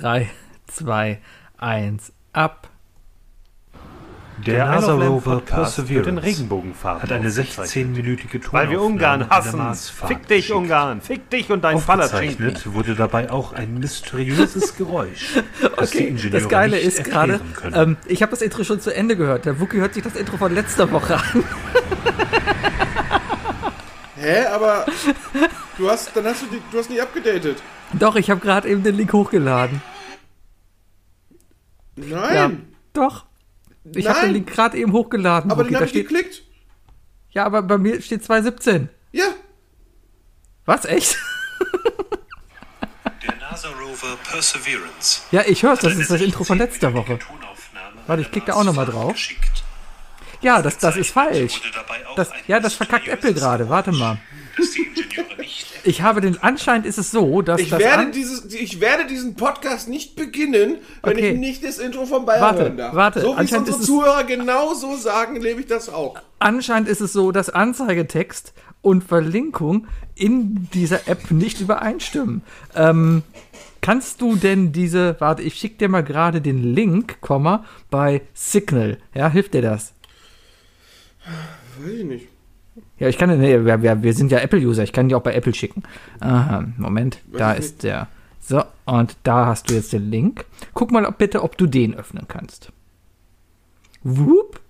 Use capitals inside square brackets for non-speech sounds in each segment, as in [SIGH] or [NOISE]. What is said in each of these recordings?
3, 2, 1, ab. Der, Rover Perseverance wird in Regenbogenfarben hat eine aufgezeichnet. 16-minütige Tonaufnahme Weil wir Ungarn der hassen. Fick dich, geschickt. Ungarn. Fick dich und dein. Aufgezeichnet wurde dabei auch ein mysteriöses Geräusch, [LAUGHS] das die Okay, Ingenieure das Geile nicht ist gerade, ähm, ich habe das Intro schon zu Ende gehört. Der Wookie hört sich das Intro von letzter Woche an. Hä, aber du hast, dann hast du, die, du hast nicht abgedatet. Doch, ich habe gerade eben den Link hochgeladen. Nein, Ja, doch. Ich habe den. Link gerade eben hochgeladen. aber Wookie. den Da habe ich steht, geklickt. ja, aber bei mir steht 217. Ja, Was, echt? Der NASA Rover Perseverance. Ja, ich höre Das ist das Intro von letzter Woche. Warte, ich klick da auch noch mal drauf. Ja, das, das ist falsch. Das, ja, das verkackt Apple gerade. Warte mal. Ich habe den, anscheinend ist es so, dass ich das werde, dieses, ich werde diesen Podcast nicht beginnen, wenn Okay. ich nicht das Intro von Bayern Warte, hören darf. warte, So wie es unsere Zuhörer genau so sagen, lebe ich das auch. anscheinend ist es so, dass Anzeigetext und Verlinkung in dieser App nicht übereinstimmen. Ähm, kannst du denn diese, warte, ich schicke dir mal gerade den Link, Komma, bei Signal. Ja, hilft dir das? Weiß ich nicht. Ja, ich kann, nee, wir, wir, wir sind ja Apple-User, ich kann die auch bei Apple schicken. Aha, Moment, da ich ist der. So, und da hast du jetzt den Link. Guck mal ob, bitte, ob du den öffnen kannst. Whoop.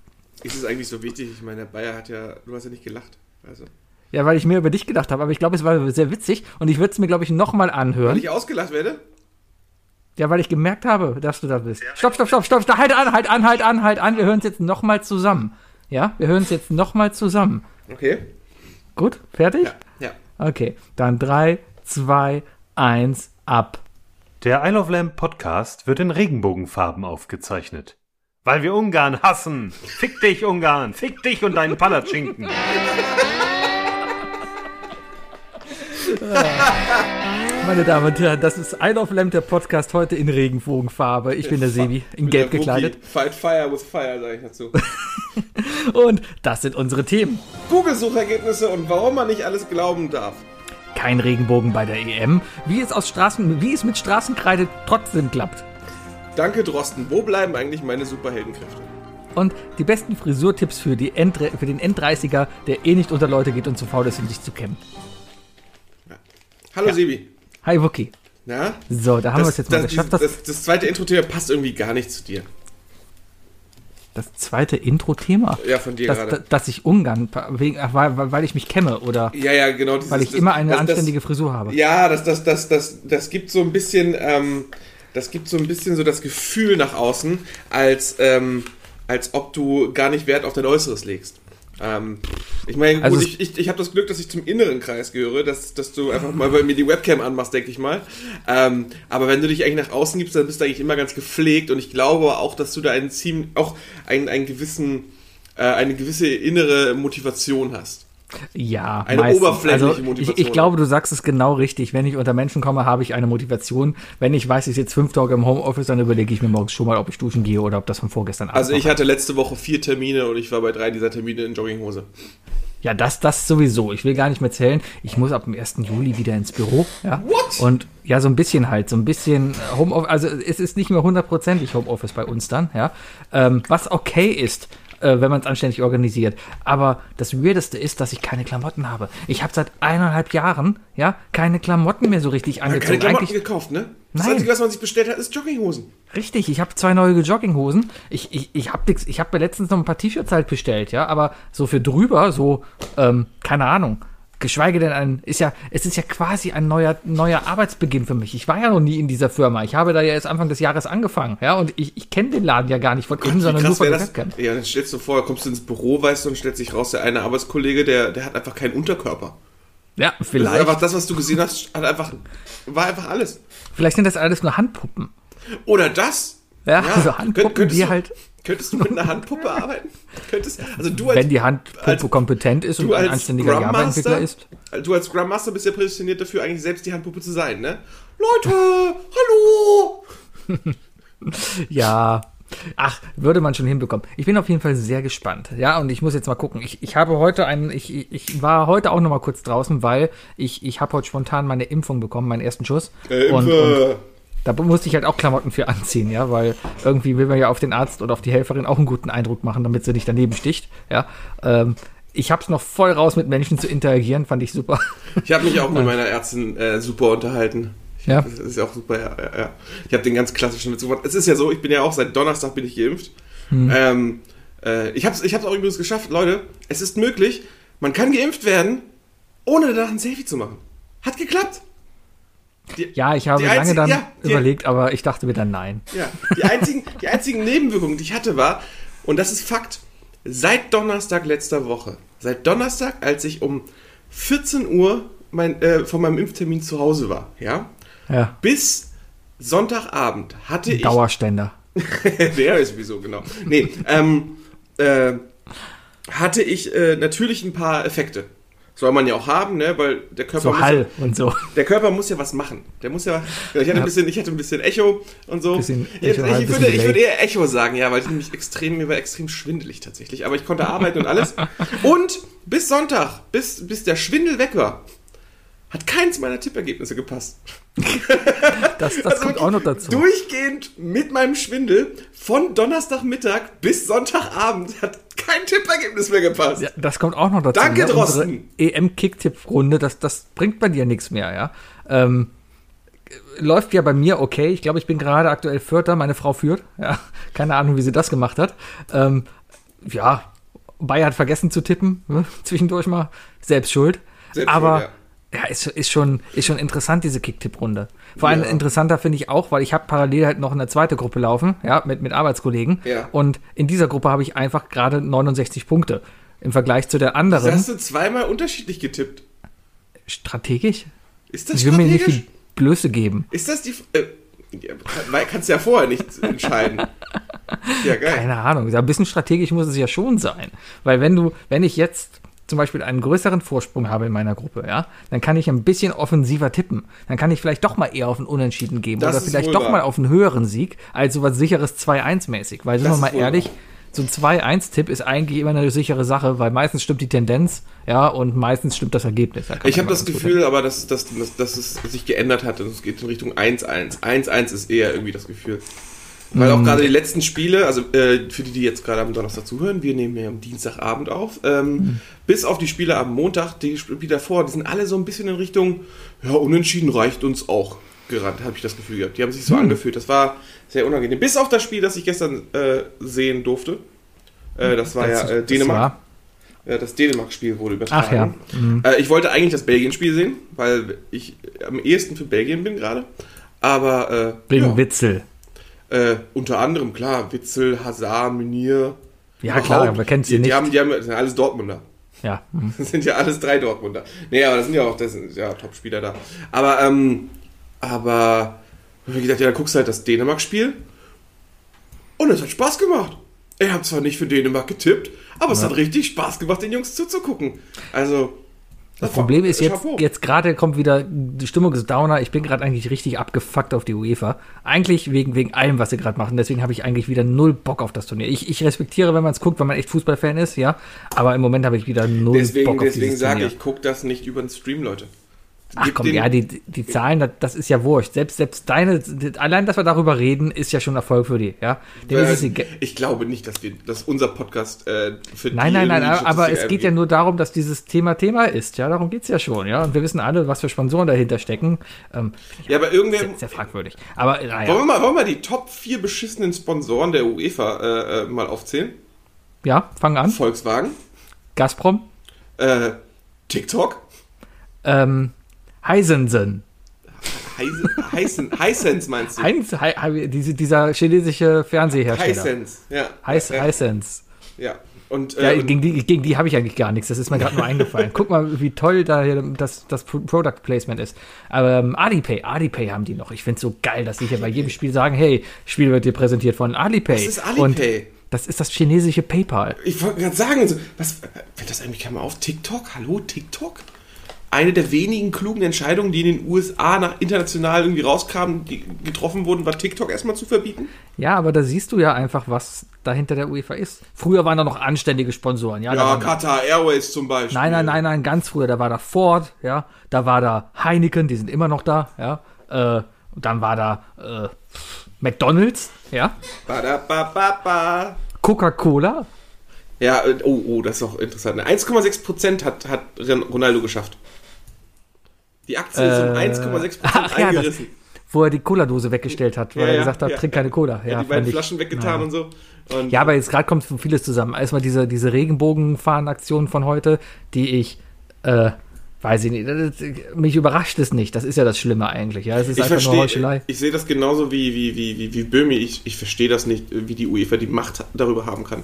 Ist es eigentlich so wichtig? Ich meine, der Bayer hat ja, du hast ja nicht gelacht. Also, Ja, weil ich mehr über dich gedacht habe, aber ich glaube, es war sehr witzig und ich würde es mir, glaube ich, nochmal weil anhören. ich ausgelacht werde? Ja, weil ich gemerkt habe, dass du da bist. Stopp, stopp, stopp, stopp, stopp, halt an, halt an, halt an, halt an. Wir hören es jetzt nochmal zusammen. Ja, wir hören es jetzt nochmal zusammen. Okay. Gut, fertig? Ja, ja. Okay, dann 3, 2, 1, ab. Der Isle of Lamp Podcast wird in Regenbogenfarben aufgezeichnet. Weil wir Ungarn hassen. Fick dich, Ungarn. Fick dich und deinen Palatschinken. [LAUGHS] Meine Damen und Herren, das ist Isle of Lamp, der Podcast heute in Regenbogenfarbe. Ich bin der Sebi, in Gelb gekleidet. Fight Fire with Fire, sage ich dazu. [LAUGHS] Und das sind unsere Themen. Google-Suchergebnisse und warum man nicht alles glauben darf. Kein Regenbogen bei der EM. Wie es, aus Straßen, wie es mit Straßenkreide trotzdem klappt. Danke, Drosten. Wo bleiben eigentlich meine Superheldenkräfte? Und die besten Frisurtipps für, die End für den End-30er, der eh nicht unter Leute geht und zu faul ist, um sich zu kämmen. Hallo, Sebi. Hi Wookie. Na? So, da haben wir es jetzt mal das, geschafft. das, Das, das, zweite Intro-Thema passt irgendwie gar nicht zu dir. das zweite Intro-Thema. Ja, von dir dass, gerade. dass, ich Ungarn, wegen, weil, weil weil ich mich kämme oder Ja, ja, genau. Dieses, weil ich das, immer eine das, anständige Frisur habe. Ja, das, das, das, das, das gibt so ein bisschen, ähm, das gibt so ein bisschen so das Gefühl nach außen, als, ähm, als ob du gar nicht Wert auf dein Äußeres legst. Ähm, ich meine, Also ich, ich, ich habe das Glück, dass ich zum inneren Kreis gehöre, dass, dass du einfach mal bei mir die Webcam anmachst, denke ich mal. Ähm, aber wenn du dich eigentlich nach außen gibst, dann bist du eigentlich immer ganz gepflegt und ich glaube auch, dass du da einen ziemlich, auch einen, einen gewissen, äh, eine gewisse innere Motivation hast. Ja, Eine meistens. oberflächliche also, Motivation. Ich, ich glaube, du sagst es genau richtig. Wenn ich unter Menschen komme, habe ich eine Motivation. Wenn ich weiß, ich sitze fünf Tage im Homeoffice, dann überlege ich mir morgens schon mal, ob ich duschen gehe oder ob das von vorgestern Abend Also ich hatte letzte Woche vier Termine und ich war bei drei dieser Termine in Jogginghose. Ja, das, das sowieso. Ich will gar nicht mehr zählen. Ich muss ab dem 1. Juli wieder ins Büro. Ja. What? Und ja, so ein bisschen halt, so ein bisschen Homeoffice. Also es ist nicht mehr hundertprozentig Homeoffice bei uns dann, ja. Ähm, was okay ist, äh, wenn man es anständig organisiert. Aber das Weirdeste ist, dass ich keine Klamotten habe. Ich habe seit eineinhalb Jahren, ja, keine Klamotten mehr so richtig angezogen. keine Klamotten Eigentlich, gekauft, ne? Das Nein. Einzige, was man sich bestellt hat, ist Jogginghosen. Richtig, ich habe zwei neue Jogginghosen. Ich, ich, ich habe ich hab mir letztens noch ein paar T-Shirts halt bestellt, ja, aber so für drüber, so, ähm, keine Ahnung. Geschweige denn ein, ist ja, es ist ja quasi ein neuer, neuer Arbeitsbeginn für mich. Ich war ja noch nie in dieser Firma. Ich habe da ja erst Anfang des Jahres angefangen, ja, und ich, ich kenne den Laden ja gar nicht von innen, sondern nur von der das? Webcam. Ja, dann stellst du vor, kommst du ins Büro, weißt du, und stellt sich raus, der eine Arbeitskollege, der, der hat einfach keinen Unterkörper. Ja, Das vielleicht. einfach das, was du gesehen hast, hat einfach, war einfach alles. Vielleicht sind das alles nur Handpuppen. Oder das. Ja, also Handpuppen, könntest die du, halt, Könntest du mit einer [LAUGHS] Handpuppe arbeiten? Könntest, also du als, wenn die Handpuppe als- kompetent ist und ein anständiger Java-Entwickler ist. du als Scrum Master bist ja prädestiniert dafür, eigentlich selbst die Handpuppe zu sein, ne? Leute, [LAUGHS] hallo! Ja. Ach, würde man schon hinbekommen. Ich bin auf jeden Fall sehr gespannt. Ja, und ich muss jetzt mal gucken. Ich, ich habe heute einen, ich, ich- war heute auch noch mal kurz draußen, weil ich, ich habe heute spontan meine Impfung bekommen, meinen ersten Schuss. Äh, und, und. Da musste ich halt auch Klamotten für anziehen, ja, weil irgendwie will man ja auf den Arzt oder auf die Helferin auch einen guten Eindruck machen, damit sie nicht daneben sticht, ja. Ähm, ich hab's noch voll raus, mit Menschen zu interagieren, fand ich super. Ich habe mich auch mit meiner Ärztin äh, super unterhalten. Ja. Das ist ja auch super, ja. ja, ja. Ich habe den ganz klassischen Witz gemacht. Es ist ja so, ich bin ja auch seit Donnerstag bin ich geimpft. Hm. Ähm, äh, ich habe es ich hab's auch übrigens geschafft, Leute. Es ist möglich, man kann geimpft werden, ohne danach ein Selfie zu machen. Hat geklappt. Die, Ja, ich habe lange dann ja, die- überlegt, aber ich dachte mir dann nein. Ja, die einzigen, die einzigen Nebenwirkungen, die ich hatte, war, und das ist Fakt, seit Donnerstag letzter Woche, seit Donnerstag, als ich um 14 Uhr mein, äh, von meinem Impftermin zu Hause war, ja, Ja, bis Sonntagabend hatte ich. Dauerständer. [LAUGHS] Der ist wieso, genau. Nee, ähm, äh, hatte ich äh, natürlich ein paar Effekte. Soll man ja auch haben, ne? Weil der Körper So muss Hall und so. der Körper muss ja was machen. Der muss ja. ja, Ich hatte, ein, bisschen, ich hatte ein bisschen Echo und so. Bisschen ich, Echo, ich, bisschen würde, ich würde eher Echo sagen, ja, weil ich nämlich extrem, mir war extrem schwindelig tatsächlich. Aber ich konnte arbeiten und alles. [LAUGHS] Und bis Sonntag, bis, bis der Schwindel weg war, hat keins meiner Tippergebnisse gepasst. [LAUGHS] Das, das Also kommt auch noch dazu. Durchgehend mit meinem Schwindel von Donnerstagmittag bis Sonntagabend hat kein Tippergebnis mehr gepasst. Ja, das kommt auch noch dazu. Danke, ne? Drosten. EM-Kicktipp-Runde, das, das bringt bei dir nichts mehr, ja. Ähm, läuft ja bei mir okay. Ich glaube, ich bin gerade aktuell Vierter, meine Frau führt. Ja, [LAUGHS] keine Ahnung, wie sie das gemacht hat. Ähm, ja, Bayer hat vergessen zu tippen, ne? [LAUGHS] zwischendurch mal. Selbst schuld. Selbst Aber schuld, ja, ist, ist, schon, ist schon interessant, diese Kicktipp-Runde. Vor allem Ja. interessanter finde ich auch, weil ich habe parallel halt noch eine zweite Gruppe laufen, ja, mit, mit Arbeitskollegen. Ja. Und in dieser Gruppe habe ich einfach gerade 69 Punkte. Im Vergleich zu der anderen. hast du zweimal unterschiedlich getippt. Strategisch? Ist das Ich will mir nicht strategisch? die Blöße geben. Ist das die. Äh, kannst du ja vorher nicht entscheiden. [LAUGHS] Ja, geil. Keine Ahnung. Ein bisschen strategisch muss es ja schon sein. Weil wenn du, wenn ich jetzt zum Beispiel einen größeren Vorsprung habe in meiner Gruppe, ja, dann kann ich ein bisschen offensiver tippen. Dann kann ich vielleicht doch mal eher auf einen Unentschieden geben Das oder vielleicht doch wahr. mal auf einen höheren Sieg, als so was sicheres 2-1-mäßig. Weil, sind wir mal ehrlich, wahr. so ein 2-1-Tipp ist eigentlich immer eine sichere Sache, weil meistens stimmt die Tendenz, ja, und meistens stimmt das Ergebnis. Da Ich habe das Gefühl, aber dass, dass, dass, dass es sich geändert hat und es geht in Richtung 1-1. 1-1 ist eher irgendwie das Gefühl. Weil Mhm. auch gerade die letzten Spiele, also äh, für die, die jetzt gerade am Donnerstag zuhören, wir nehmen ja am Dienstagabend auf, ähm, Mhm. bis auf die Spiele am Montag, die Spiele davor, die sind alle so ein bisschen in Richtung, ja, unentschieden reicht uns auch gerannt, habe ich das Gefühl gehabt. Die haben sich so Mhm. angefühlt, das war sehr unangenehm. Bis auf das Spiel, das ich gestern äh, sehen durfte. Äh, das war Das- ja äh, das Dänemark. war- Ja, das Dänemark-Spiel wurde übertragen. Ach ja. Mhm. Äh, ich wollte eigentlich das Belgien-Spiel sehen, weil ich am ehesten für Belgien bin gerade. Aber äh, Wegen ja, Witzel. Äh, unter anderem, klar, Witzel, Hazard, Meunier. Ja, klar, aber kennt sie die, nicht. Die haben, die haben, das sind alles Dortmunder. Ja. [LAUGHS] mhm. Das sind ja alles drei Dortmunder. Nee, aber das sind ja auch das sind ja Top-Spieler da. Aber, ähm, aber, ich gedacht, ja, dann guckst du halt das Dänemark-Spiel. Und es hat Spaß gemacht. Ich habe zwar nicht für Dänemark getippt, aber es hat richtig Spaß gemacht, den Jungs zuzugucken. Also, Das Problem ist jetzt, Chapeau. jetzt gerade kommt wieder, die Stimmung ist downer. Ich bin gerade eigentlich richtig abgefuckt auf die UEFA. Eigentlich wegen, wegen allem, was sie gerade machen. Deswegen habe ich eigentlich wieder null Bock auf das Turnier. Ich, ich respektiere, wenn man es guckt, wenn man echt Fußballfan ist, ja. Aber im Moment habe ich wieder null Deswegen, Bock auf deswegen sage Turnier. ich, guck das nicht über den Stream, Leute. Ach komm, den- ja, die, die Zahlen, das, ist ja wurscht. Selbst, selbst deine, allein, dass wir darüber reden, ist ja schon Erfolg für die, ja. Ist es Äh, ich glaube nicht, dass wir, dass unser Podcast äh, für Nein, nein, nein, aber es geht ja nur darum, dass dieses Thema Thema ist, ja, darum geht's ja schon, ja, und wir wissen alle, was für Sponsoren dahinter stecken, ähm, Ja, aber irgendwer. sehr, sehr fragwürdig, aber naja, Wollen wir, mal, wollen wir mal die Top 4 beschissenen Sponsoren der UEFA äh, äh, mal aufzählen? ja, fangen an, Volkswagen, Gazprom, äh, TikTok, ähm, Heisensen, Heisen, Heißen, Hisense meinst du? Heinz, Hei, Hei- diese, dieser chinesische Fernsehersteller, Hisense, ja. Heiß, ja, Hisense. ja. Und, Ja, äh, und gegen die, gegen die habe ich eigentlich gar nichts. Das ist mir gerade nur [LAUGHS] eingefallen. Guck mal, wie toll da hier das, das Pro- Product Placement ist. Aber ähm, Alipay, Alipay haben die noch. Ich finde es so geil, dass sie hier bei jedem Spiel sagen, hey, Spiel wird dir präsentiert von Alipay. Was ist Und Alipay? das ist das chinesische PayPal. ich wollte gerade sagen, was, fällt das eigentlich mal auf? TikTok? Hallo, TikTok? Eine der wenigen klugen Entscheidungen, die in den USA nach international irgendwie rauskamen, die getroffen wurden, war TikTok erstmal zu verbieten. Ja, aber da siehst du ja einfach, was dahinter der UEFA ist. Früher waren da noch anständige Sponsoren. Ja, Ja, Qatar Airways zum Beispiel. nein, nein, nein, nein, ganz früher. Da war da Ford, ja, da war da Heineken, die sind immer noch da, ja. Äh, Und dann war da äh, McDonalds, ja. Coca-Cola. Ja, äh, oh, oh, das ist auch interessant. 1,6% hat, hat Ronaldo geschafft. Die Aktie ist um Äh, 1,6% ach ja, das- eingerissen. Wo er die Cola-Dose weggestellt hat, weil Ja, er ja, gesagt hat, ja, trink ja. keine Cola. Ja, die fand beiden ich- Flaschen weggetan und so. Und Ja, aber jetzt gerade kommt vieles zusammen. Erstmal diese, diese Regenbogenfahren-Aktion von heute, die ich, äh, weiß ich nicht, das, mich überrascht es nicht. Das ist ja das Schlimme eigentlich. Ja, es ist ich einfach nur verstehe, Heuchelei. ich sehe das genauso wie, wie, wie, wie, wie Böhmi. Ich, ich verstehe das nicht, wie die UEFA die Macht darüber haben kann.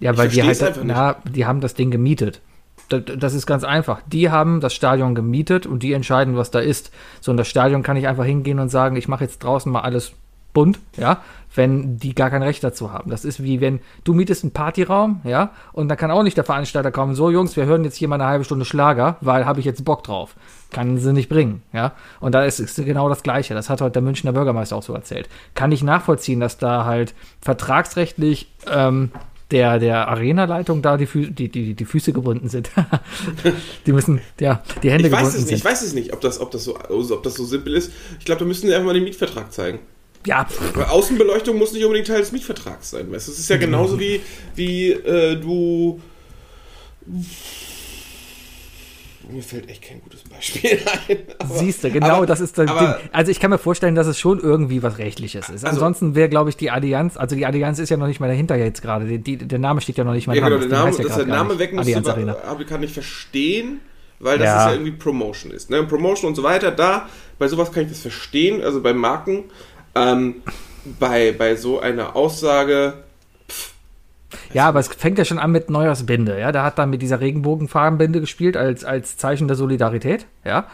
Ja, weil die halt, na, die haben das Ding gemietet. Das, ist ganz einfach. Die haben das Stadion gemietet und die entscheiden, was da ist. So, und das Stadion kann ich einfach hingehen und sagen, ich mache jetzt draußen mal alles bunt, ja, wenn die gar kein Recht dazu haben. Das ist wie wenn du mietest einen Partyraum, ja, und dann kann auch nicht der Veranstalter kommen, so Jungs, wir hören jetzt hier mal eine halbe Stunde Schlager, weil habe ich jetzt Bock drauf. Kann sie nicht bringen, ja. Und da ist es genau das Gleiche. Das hat heute der Münchner Bürgermeister auch so erzählt. Kann ich nachvollziehen, dass da halt vertragsrechtlich ähm, der, der Arena-Leitung da die, Fü die, die, die Füße gebunden sind. [LAUGHS] die müssen, ja, die Hände Ich weiß gebunden es nicht, ich sind. weiß es nicht, ob das, ob das, so, ob das so simpel ist. Ich glaube, da müssen sie einfach mal den Mietvertrag zeigen. Ja, Weil Außenbeleuchtung muss nicht unbedingt Teil des Mietvertrags sein. Weißt? du? Es ist ja genauso wie, wie äh, du. Mir fällt echt kein gutes Beispiel [LAUGHS] ein. aber- siehst du, genau aber- das ist das aber- Ding. Also ich kann mir vorstellen, dass es schon irgendwie was Rechtliches ist. Also- Ansonsten wäre, glaube ich, die Allianz, also die Allianz ist ja noch nicht mal dahinter jetzt gerade. Der Name steht ja noch nicht mal Ja, genau, dran. der Das Ding Name, ja dass der Name nicht. weg muss, aber kann ich verstehen, weil das Ja. ja irgendwie Promotion ist. Ne? Promotion und so weiter, da, bei sowas kann ich das verstehen, also bei Marken. Ähm, bei, bei so einer Aussage, Ja, aber es fängt ja schon an mit Neujahrsbinde, ja. Da hat dann mit dieser Regenbogenfarbenbinde gespielt als, als Zeichen der Solidarität, ja.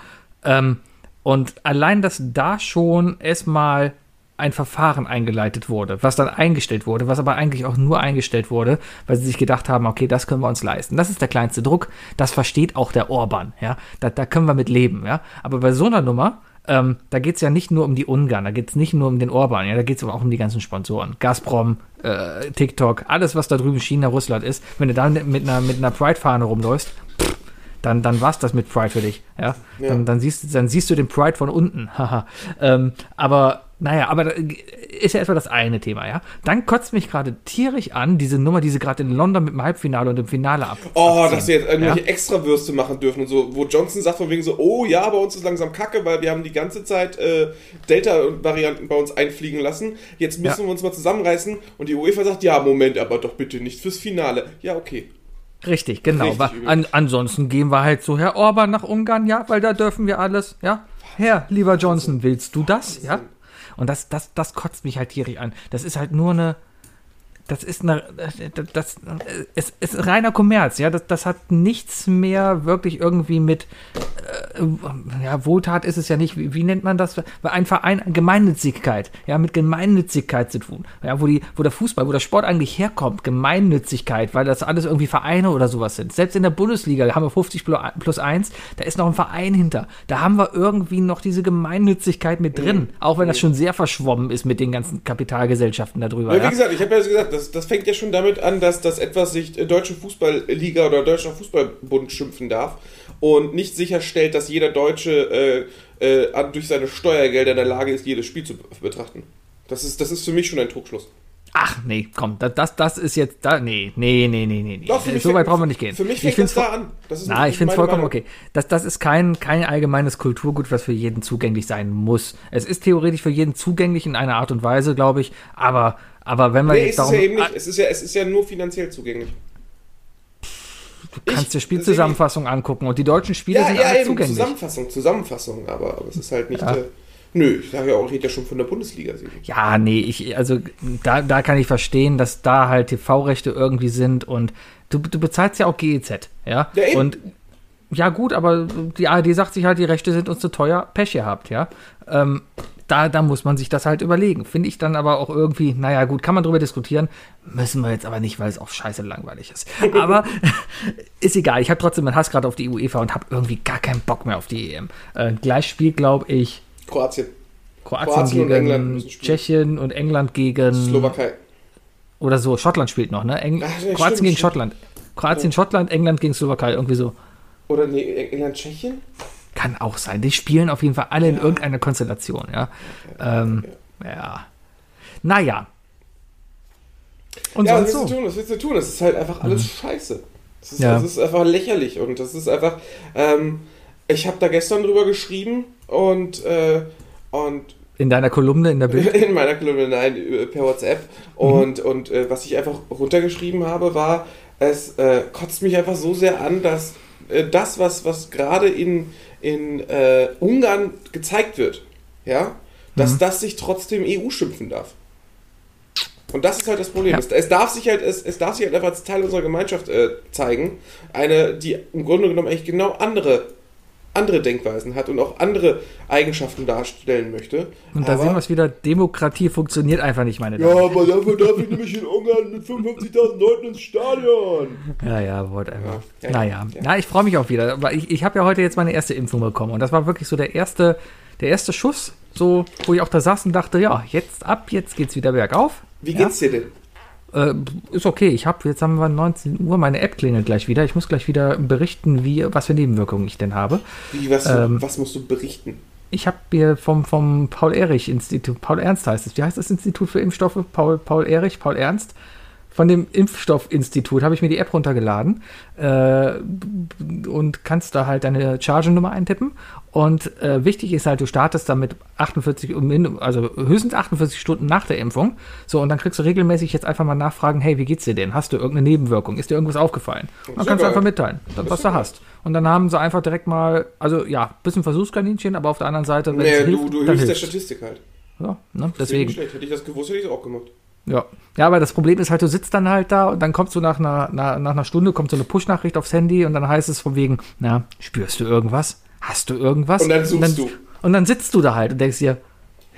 Ähm, und allein, dass da schon erstmal ein Verfahren eingeleitet wurde, was dann eingestellt wurde, was aber eigentlich auch nur eingestellt wurde, weil sie sich gedacht haben, okay, das können wir uns leisten. Das ist der kleinste Druck, das versteht auch der Orban, ja. Da, da können wir mit leben, ja. Aber bei so einer Nummer, ähm, da geht es ja nicht nur um die Ungarn, da geht es nicht nur um den Orban, ja, da geht es auch um die ganzen Sponsoren. Gazprom, äh, TikTok, alles, was da drüben China, Russland ist. Wenn du da mit einer, mit einer Pride-Fahne rumläufst, pff, dann, dann war's das mit Pride für dich. Ja? Ja. Dann, dann, siehst, dann siehst du den Pride von unten. [LAUGHS] Haha. ähm, aber naja, aber ist ja etwa das eine Thema, ja. Dann kotzt mich gerade tierisch an, diese Nummer, die sie gerade in London mit dem Halbfinale und dem Finale ab. oh, abziehen. dass sie jetzt irgendwelche Ja? Extrawürste machen dürfen und so, wo Johnson sagt von wegen so, oh ja, bei uns ist langsam Kacke, weil wir haben die ganze Zeit äh, Delta-Varianten bei uns einfliegen lassen. Jetzt müssen Ja. wir uns mal zusammenreißen und die UEFA sagt, ja, Moment, aber doch bitte nicht fürs Finale. Ja, okay. Richtig, genau. Richtig an, ansonsten gehen wir halt so, Herr Orban nach Ungarn, ja, weil da dürfen wir alles, ja. Herr, lieber Johnson, willst du das, ja? Und das, das, das kotzt mich halt tierisch an. Das ist halt nur eine, das ist eine, das, es ist reiner Kommerz, ja. Das, das hat nichts mehr wirklich irgendwie mit, äh, ja, Wohltat ist es ja nicht. Wie, wie nennt man das? Ein Verein, Gemeinnützigkeit, ja, mit Gemeinnützigkeit zu tun. Ja, wo die, wo der Fußball, wo der Sport eigentlich herkommt, Gemeinnützigkeit, weil das alles irgendwie Vereine oder sowas sind. Selbst in der Bundesliga haben wir 50 plu- plus 1, da ist noch ein Verein hinter. Da haben wir irgendwie noch diese Gemeinnützigkeit mit drin, auch wenn das schon sehr verschwommen ist mit den ganzen Kapitalgesellschaften darüber. Ja, wie Ja? gesagt, ich habe ja gesagt, das, das fängt ja schon damit an, dass das etwas sich Deutsche Fußballliga oder Deutscher Fußballbund schimpfen darf und nicht sicherstellt, dass jeder Deutsche äh, äh, durch seine Steuergelder in der Lage ist, jedes Spiel zu be- betrachten. Das ist, das ist für mich schon ein Trugschluss. Ach nee, komm, das, das, das ist jetzt da. Nee, nee, nee, nee, nee. Doch, so weit brauchen wir nicht gehen. Für mich ich fängt voll- da an. Das ist Na, ich finde es vollkommen Meinung. okay. Das, das ist kein, kein allgemeines Kulturgut, was für jeden zugänglich sein muss. Es ist theoretisch für jeden zugänglich in einer Art und Weise, glaube ich. Aber, aber wenn wir Nee, jetzt darum. ja eben nicht. Es ist ja, es ist ja nur finanziell zugänglich. du kannst ich- dir Spielzusammenfassung angucken und die deutschen Spiele Ja, sind ja, alle eben. zugänglich. Zusammenfassung, Zusammenfassung, aber, aber es ist halt nicht. Ja. Äh, nö, ich sage ja auch, ich ja schon von der Bundesliga. Sigi. Ja, nee, ich, also da, da kann ich verstehen, dass da halt TV-Rechte irgendwie sind und du, du bezahlst ja auch GEZ, ja. Ja, eben. Und ja, gut, aber die ARD sagt sich halt, die Rechte sind uns zu teuer, Pech gehabt, ja. Ähm, da, da muss man sich das halt überlegen. Finde ich dann aber auch irgendwie, naja, gut, kann man drüber diskutieren. Müssen wir jetzt aber nicht, weil es auch scheiße langweilig ist. [LAUGHS] Aber [LAUGHS] ist egal. Ich habe trotzdem einen Hass gerade auf die UEFA und habe irgendwie gar keinen Bock mehr auf die EM. Äh, gleich spielt, glaube ich, Kroatien, Kroatien, Kroatien und gegen England müssen spielen. Tschechien und England gegen Slowakei. oder so. Schottland spielt noch, ne? Eng Ach, ja, Kroatien stimmt, gegen stimmt. Schottland. Kroatien, Schottland, England gegen Slowakei, irgendwie so. Oder nee, England, Tschechien? Kann auch sein. Die spielen auf jeden Fall alle in irgendeiner Konstellation, ja. Ähm, ja. Naja. Und ja, was willst du tun? Was willst du tun? Das ist halt einfach alles scheiße. Das ist, Ja. das ist einfach lächerlich und das ist einfach. Ähm, ich habe da gestern drüber geschrieben und, äh, und In deiner Kolumne in der Bild. [LAUGHS] in meiner Kolumne, nein, äh, per WhatsApp. Und, und äh, was ich einfach runtergeschrieben habe, war, es äh, kotzt mich einfach so sehr an, dass äh, das, was, was gerade in, in äh, Ungarn gezeigt wird, ja, dass das sich trotzdem EU schimpfen darf. Und das ist halt das Problem. Ja. Es, es, darf sich halt, es, es darf sich halt einfach als Teil unserer Gemeinschaft äh, zeigen. Eine, die im Grunde genommen eigentlich genau andere, andere Denkweisen hat und auch andere Eigenschaften darstellen möchte. Und da Aber- sehen wir es wieder, Demokratie funktioniert einfach nicht, meine ja, Damen. aber dafür darf ich nämlich in Ungarn mit 55.000 Leuten ins Stadion. Ja, ja, whatever. Ja, ja, naja, ja. ja. ich freue mich auch wieder. Aber ich, ich habe ja heute jetzt meine erste Impfung bekommen und das war wirklich so der erste, der erste Schuss, so, wo ich auch da saß und dachte, ja, jetzt ab, jetzt geht's wieder bergauf. Wie ja. geht's dir denn? Äh, ist okay. Ich habe jetzt haben wir 19 Uhr, meine App klingelt gleich wieder. Ich muss gleich wieder berichten, wie was für Nebenwirkungen ich denn habe. Wie, was, Ähm, was musst du berichten? Ich habe mir vom, vom Paul-Ehrich-Institut, Paul Ernst heißt es, wie heißt das Institut für Impfstoffe? Paul, Paul Paul Ernst. Von dem Impfstoffinstitut habe ich mir die App runtergeladen äh, und kannst da halt deine Chargennummer eintippen. Und äh, wichtig ist halt, du startest damit 48, um min- also höchstens 48 Stunden nach der Impfung. So, und dann kriegst du regelmäßig jetzt einfach mal nachfragen, hey, wie geht's dir denn? Hast du irgendeine Nebenwirkung? Ist dir irgendwas aufgefallen? Und dann ja kannst du einfach mitteilen, dann, was du hast. Und dann haben sie einfach direkt mal, also ja, bisschen Versuchskaninchen, aber auf der anderen Seite, wenn Nee, du, hilft, du dann hilfst der. Statistik halt. Ja, ne, Deswegen. schlecht. Hätte ich das gewusst, hätte ich es auch gemacht. Ja. ja, aber das Problem ist halt, du sitzt dann halt da und dann kommst du nach einer, nach, nach einer Stunde, kommt so eine Push-Nachricht aufs Handy und dann heißt es von wegen, na, spürst du irgendwas? Hast du irgendwas? Und dann suchst du. Und dann sitzt du da halt und denkst dir,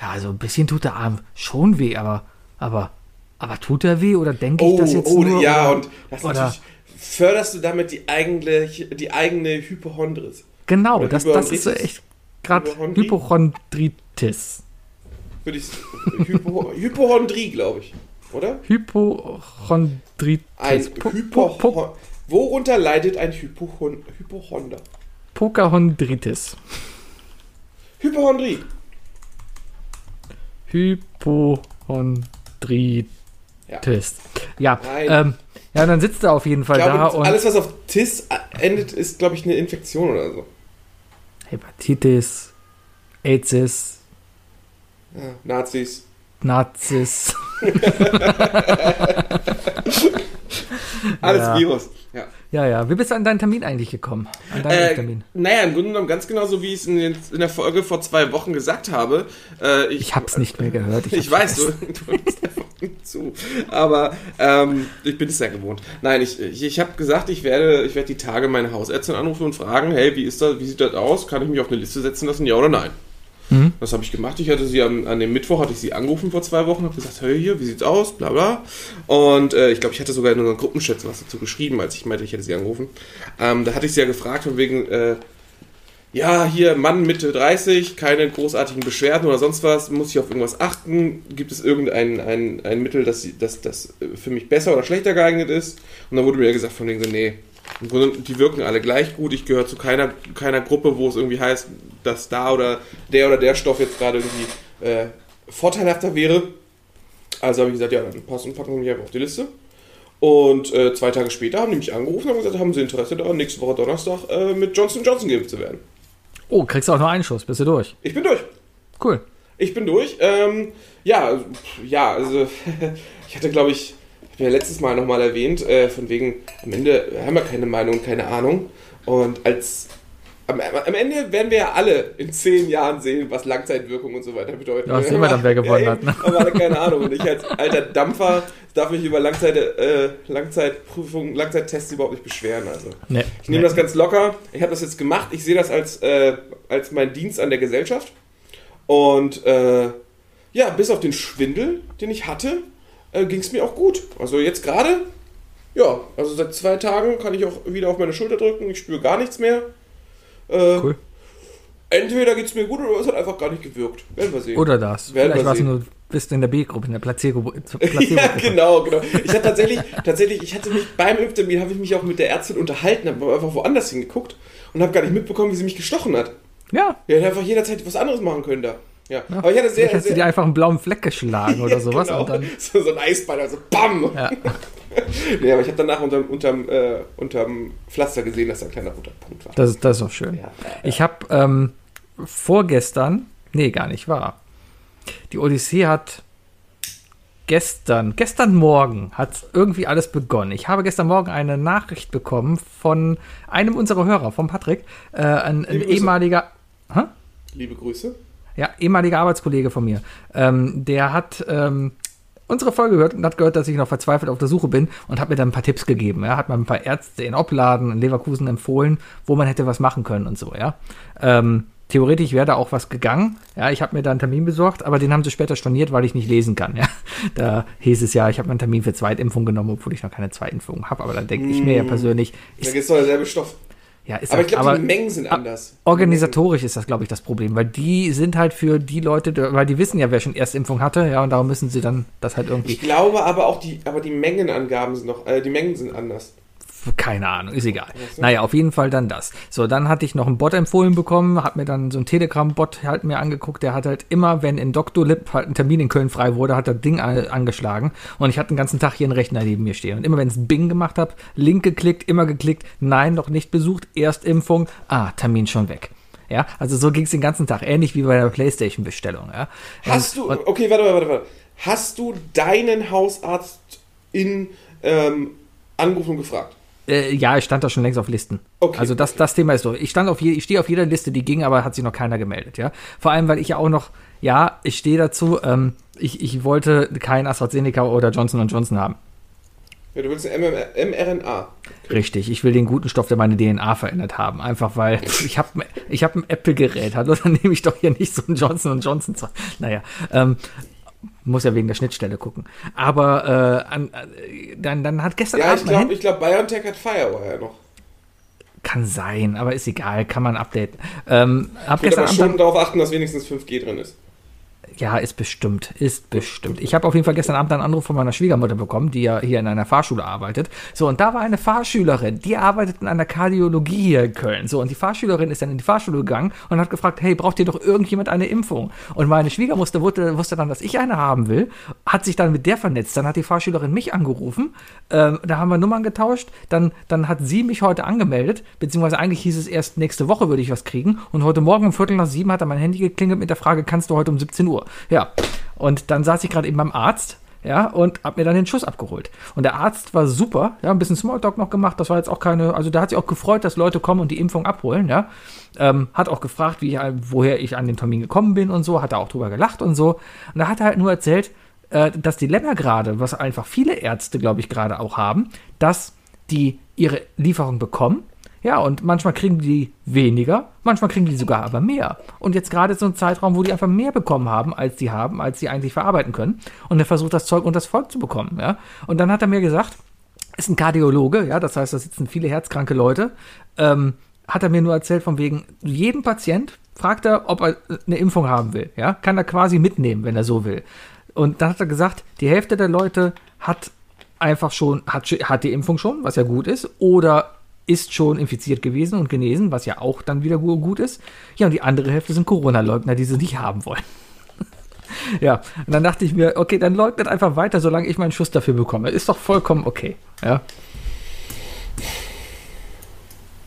ja, so ein bisschen tut der Arm schon weh, aber, aber, aber tut er weh oder denke ich Oh, das jetzt oh, nur? ja, oder, und das oder- natürlich förderst du damit die eigene, die eigene Hypochondris. Genau, oder das, das ist so echt gerade Hypochondrie? Hypochondritis. Würde ich Hypo, [LAUGHS] Hypochondrie, glaube ich. Oder? Hypochondritis. Ein Po- po- Hypochon po- Worunter leidet ein Hypochon Hypochonder? Pocahondritis. Hypochondrie. Hypochondritis. Ja, Nein. ähm, ja, dann sitzt er auf jeden Fall Ich da glaube, und alles, was auf TIS endet, ist, glaube ich, eine Infektion oder so. Hepatitis, AIDS, Ja, Nazis. Nazis. [LAUGHS] [LAUGHS] [LAUGHS] Alles Ja. Virus. Ja. Ja, ja. Wie bist du an deinen Termin eigentlich gekommen? An deinen Äh, Termin? naja, im Grunde genommen ganz genauso, wie ich es in, der Folge vor zwei Wochen gesagt habe. Äh, Ich hab's nicht mehr gehört. Ich, [LAUGHS] hab's weiß, du, [LAUGHS] du hörst einfach nicht zu. Aber ähm, ich bin es ja gewohnt. Nein, ich, ich, ich habe gesagt, ich werde, ich werde die Tage meine Hausärztin anrufen und fragen, hey, wie ist das, wie sieht das aus? Kann ich mich auf eine Liste setzen lassen, ja oder nein? Mhm. Das habe ich gemacht. Ich hatte sie am, an dem Mittwoch hatte ich sie angerufen vor zwei Wochen, habe gesagt, hey hier, wie sieht's aus? Bla bla. Und äh, ich glaube, ich hatte sogar in unseren Gruppenchat was dazu geschrieben, als ich meinte, ich hätte sie angerufen. Ähm, da hatte ich sie ja gefragt von wegen, äh, ja, hier Mann Mitte 30, keine großartigen Beschwerden oder sonst was, muss ich auf irgendwas achten? Gibt es irgendein ein, ein Mittel, das, das, das äh, für mich besser oder schlechter geeignet ist? Und dann wurde mir ja gesagt von so, nee, im Grunde, die wirken alle gleich gut. Ich gehöre zu keiner, keiner Gruppe, wo es irgendwie heißt, dass da oder der oder der Stoff jetzt gerade irgendwie äh, vorteilhafter wäre. Also habe ich gesagt, ja, dann passen, packen Sie mich einfach auf die Liste. Und äh, zwei Tage später haben die mich angerufen und haben gesagt, haben Sie Interesse daran, nächste Woche Donnerstag äh, mit Johnson Johnson geimpft zu werden? Oh, kriegst du auch nur einen Schuss, bist du durch. Ich bin durch. Cool. Ich bin durch. Ähm, ja, ja, also [LAUGHS] ich hatte, glaube ich, ja letztes Mal nochmal erwähnt, äh, von wegen, am Ende haben wir keine Meinung, keine Ahnung. Und als am, am Ende werden wir ja alle in zehn Jahren sehen, was Langzeitwirkung und so weiter bedeutet. Ja, sehen wir dann, wer gewonnen ja, hat, ne? Aber keine Ahnung. Und ich als alter Dampfer darf mich über Langzeit, äh, Langzeitprüfungen, Langzeittests überhaupt nicht beschweren. Also. Nee. Ich nehme das ganz locker. Ich habe das jetzt gemacht. Ich sehe das als, äh, als mein Dienst an der Gesellschaft. Und äh, ja, bis auf den Schwindel, den ich hatte, äh, ging es mir auch gut. Also jetzt gerade, ja, also seit zwei Tagen kann ich auch wieder auf meine Schulter drücken. Ich spüre gar nichts mehr. Äh, Cool. Entweder geht es mir gut oder es hat einfach gar nicht gewirkt. Werden wir sehen. Oder das. Werden Vielleicht warst du nur, bist du in der B-Gruppe, in der Placebo. [LAUGHS] ja, genau, genau. Ich hatte tatsächlich, tatsächlich, ich hatte mich beim Impftermin habe ich mich auch mit der Ärztin unterhalten, habe einfach woanders hingeguckt und habe gar nicht mitbekommen, wie sie mich gestochen hat. Ja, Ja, hätte einfach jederzeit was anderes machen können da. Ja, aber ich hatte sehr, vielleicht du sehr dir einfach einen blauen Fleck geschlagen [LAUGHS] oder sowas. genau. Und dann, so, so ein Eisball, also BAM! ja. [LAUGHS] Nee, aber ich habe danach unterm, unterm, äh, unterm Pflaster gesehen, dass da ein kleiner roter Punkt war. das, das ist auch schön. Ja. Ich habe ähm, vorgestern, nee, gar nicht wahr. Die Odyssee hat gestern, gestern Morgen hat irgendwie alles begonnen. Ich habe gestern Morgen eine Nachricht bekommen von einem unserer Hörer, von Patrick, äh, ein, ein ehemaliger, hä? Liebe Grüße. Ja, ehemaliger Arbeitskollege von mir. Ähm, der hat ähm, unsere Folge gehört und hat gehört, dass ich noch verzweifelt auf der Suche bin und hat mir dann ein paar Tipps gegeben. Er hat mir ein paar Ärzte in Opladen, in Leverkusen empfohlen, wo man hätte was machen können und so, ja. Ähm, theoretisch wäre da auch was gegangen. Ja, ich habe mir da einen Termin besorgt, aber den haben sie später storniert, weil ich nicht lesen kann. Ja, [LAUGHS] da hieß es ja, ich habe einen Termin für Zweitimpfung genommen, obwohl ich noch keine Zweitimpfung habe. Aber dann denke ich mir ja persönlich, Da ist, ist doch derselbe Stoff. Ja, ist Aber ich glaube, die Mengen sind anders. organisatorisch ist das, glaube ich, das Problem, weil die sind halt für die Leute, weil die wissen ja, wer schon Erstimpfung hatte, ja, und darum müssen sie dann das halt irgendwie. Ich glaube aber auch die, aber die Mengenangaben sind noch, äh, die Mengen sind anders. Keine Ahnung, ist egal. Naja, auf jeden Fall dann das. So, dann hatte ich noch einen Bot empfohlen bekommen, hat mir dann so einen Telegram-Bot halt mir angeguckt, der hat halt immer, wenn in Doctolib halt ein Termin in Köln frei wurde, hat das Ding an- angeschlagen und ich hatte den ganzen Tag hier einen Rechner neben mir stehen. Und immer wenn es Bing gemacht habe, Link geklickt, immer geklickt, nein, noch nicht besucht, Erstimpfung, ah, Termin schon weg. Ja, also so ging es den ganzen Tag, ähnlich wie bei der Playstation-Bestellung. Ja. Hast Und- du, okay, warte, warte, warte. Hast du deinen Hausarzt in ähm, angerufen und gefragt? Äh, ja, ich stand da schon längst auf Listen. Okay, also das, das Thema ist so. Ich stand auf je, ich stehe auf jeder Liste, die ging, aber hat sich noch keiner gemeldet, ja. Vor allem, weil ich ja auch noch, ja, ich stehe dazu, ähm, ich, ich wollte kein AstraZeneca oder Johnson Johnson haben. Ja, du willst ein mRNA. Richtig, ich will den guten Stoff, der meine DNA verändert haben. Einfach weil [LAUGHS] ich habe ich hab ein Apple-Gerät, hallo, dann nehme ich doch hier nicht so ein Johnson Johnson. Naja, ähm, muss ja wegen der Schnittstelle gucken. Aber äh, an, äh, dann, dann hat gestern Ja, Abend ich glaube, glaub, BioNTech hat Firewire noch. kann sein, aber ist egal, kann man updaten. Ähm, Ich würde aber schon darauf achten, dass wenigstens 5G drin ist. Ja, ist bestimmt, ist bestimmt. Ich habe auf jeden Fall gestern Abend einen Anruf von meiner Schwiegermutter bekommen, die ja hier in einer Fahrschule arbeitet. So, und da war eine Fahrschülerin, die arbeitet in einer Kardiologie hier in Köln. So, und die Fahrschülerin ist dann in die Fahrschule gegangen und hat gefragt, hey, braucht ihr doch irgendjemand eine Impfung? Und meine Schwiegermutter wusste, wusste dann, dass ich eine haben will, hat sich dann mit der vernetzt. Dann hat die Fahrschülerin mich angerufen, ähm, da haben wir Nummern getauscht, dann, dann hat sie mich heute angemeldet, beziehungsweise eigentlich hieß es erst nächste Woche würde ich was kriegen. Und heute Morgen um Viertel nach sieben hat dann mein Handy geklingelt mit der Frage, kannst du heute um 17 Uhr? Ja. Und dann saß ich gerade eben beim Arzt, ja, und hab mir dann den Schuss abgeholt. Und der Arzt war super, ja, ein bisschen Smalltalk noch gemacht, das war jetzt auch keine, also der hat sich auch gefreut, dass Leute kommen und die Impfung abholen, ja. Ähm, hat auch gefragt, wie ich, woher ich an den Termin gekommen bin und so, hat er auch drüber gelacht und so. Und da hat er halt nur erzählt, äh, das Dilemma gerade, was einfach viele Ärzte, glaube ich, gerade auch haben, dass die ihre Lieferung bekommen, ja, und manchmal kriegen die weniger, manchmal kriegen die sogar aber mehr. Und jetzt gerade so ein Zeitraum, wo die einfach mehr bekommen haben, als die haben, als sie eigentlich verarbeiten können. Und er versucht, das Zeug und das Volk zu bekommen, ja. Und dann hat er mir gesagt, ist ein Kardiologe, ja, das heißt, da sitzen viele herzkranke Leute, ähm, hat er mir nur erzählt, von wegen, jeden Patient fragt er, ob er eine Impfung haben will, ja, kann er quasi mitnehmen, wenn er so will. Und dann hat er gesagt, die Hälfte der Leute hat einfach schon, hat, hat die Impfung schon, was ja gut ist, oder ist schon infiziert gewesen und genesen, was ja auch dann wieder gu- gut ist. Ja, und die andere Hälfte sind Corona-Leugner, die sie nicht haben wollen. [LAUGHS] ja, und dann dachte ich mir, okay, dann leugnet einfach weiter, solange ich meinen Schuss dafür bekomme. Ist doch vollkommen okay. Ja,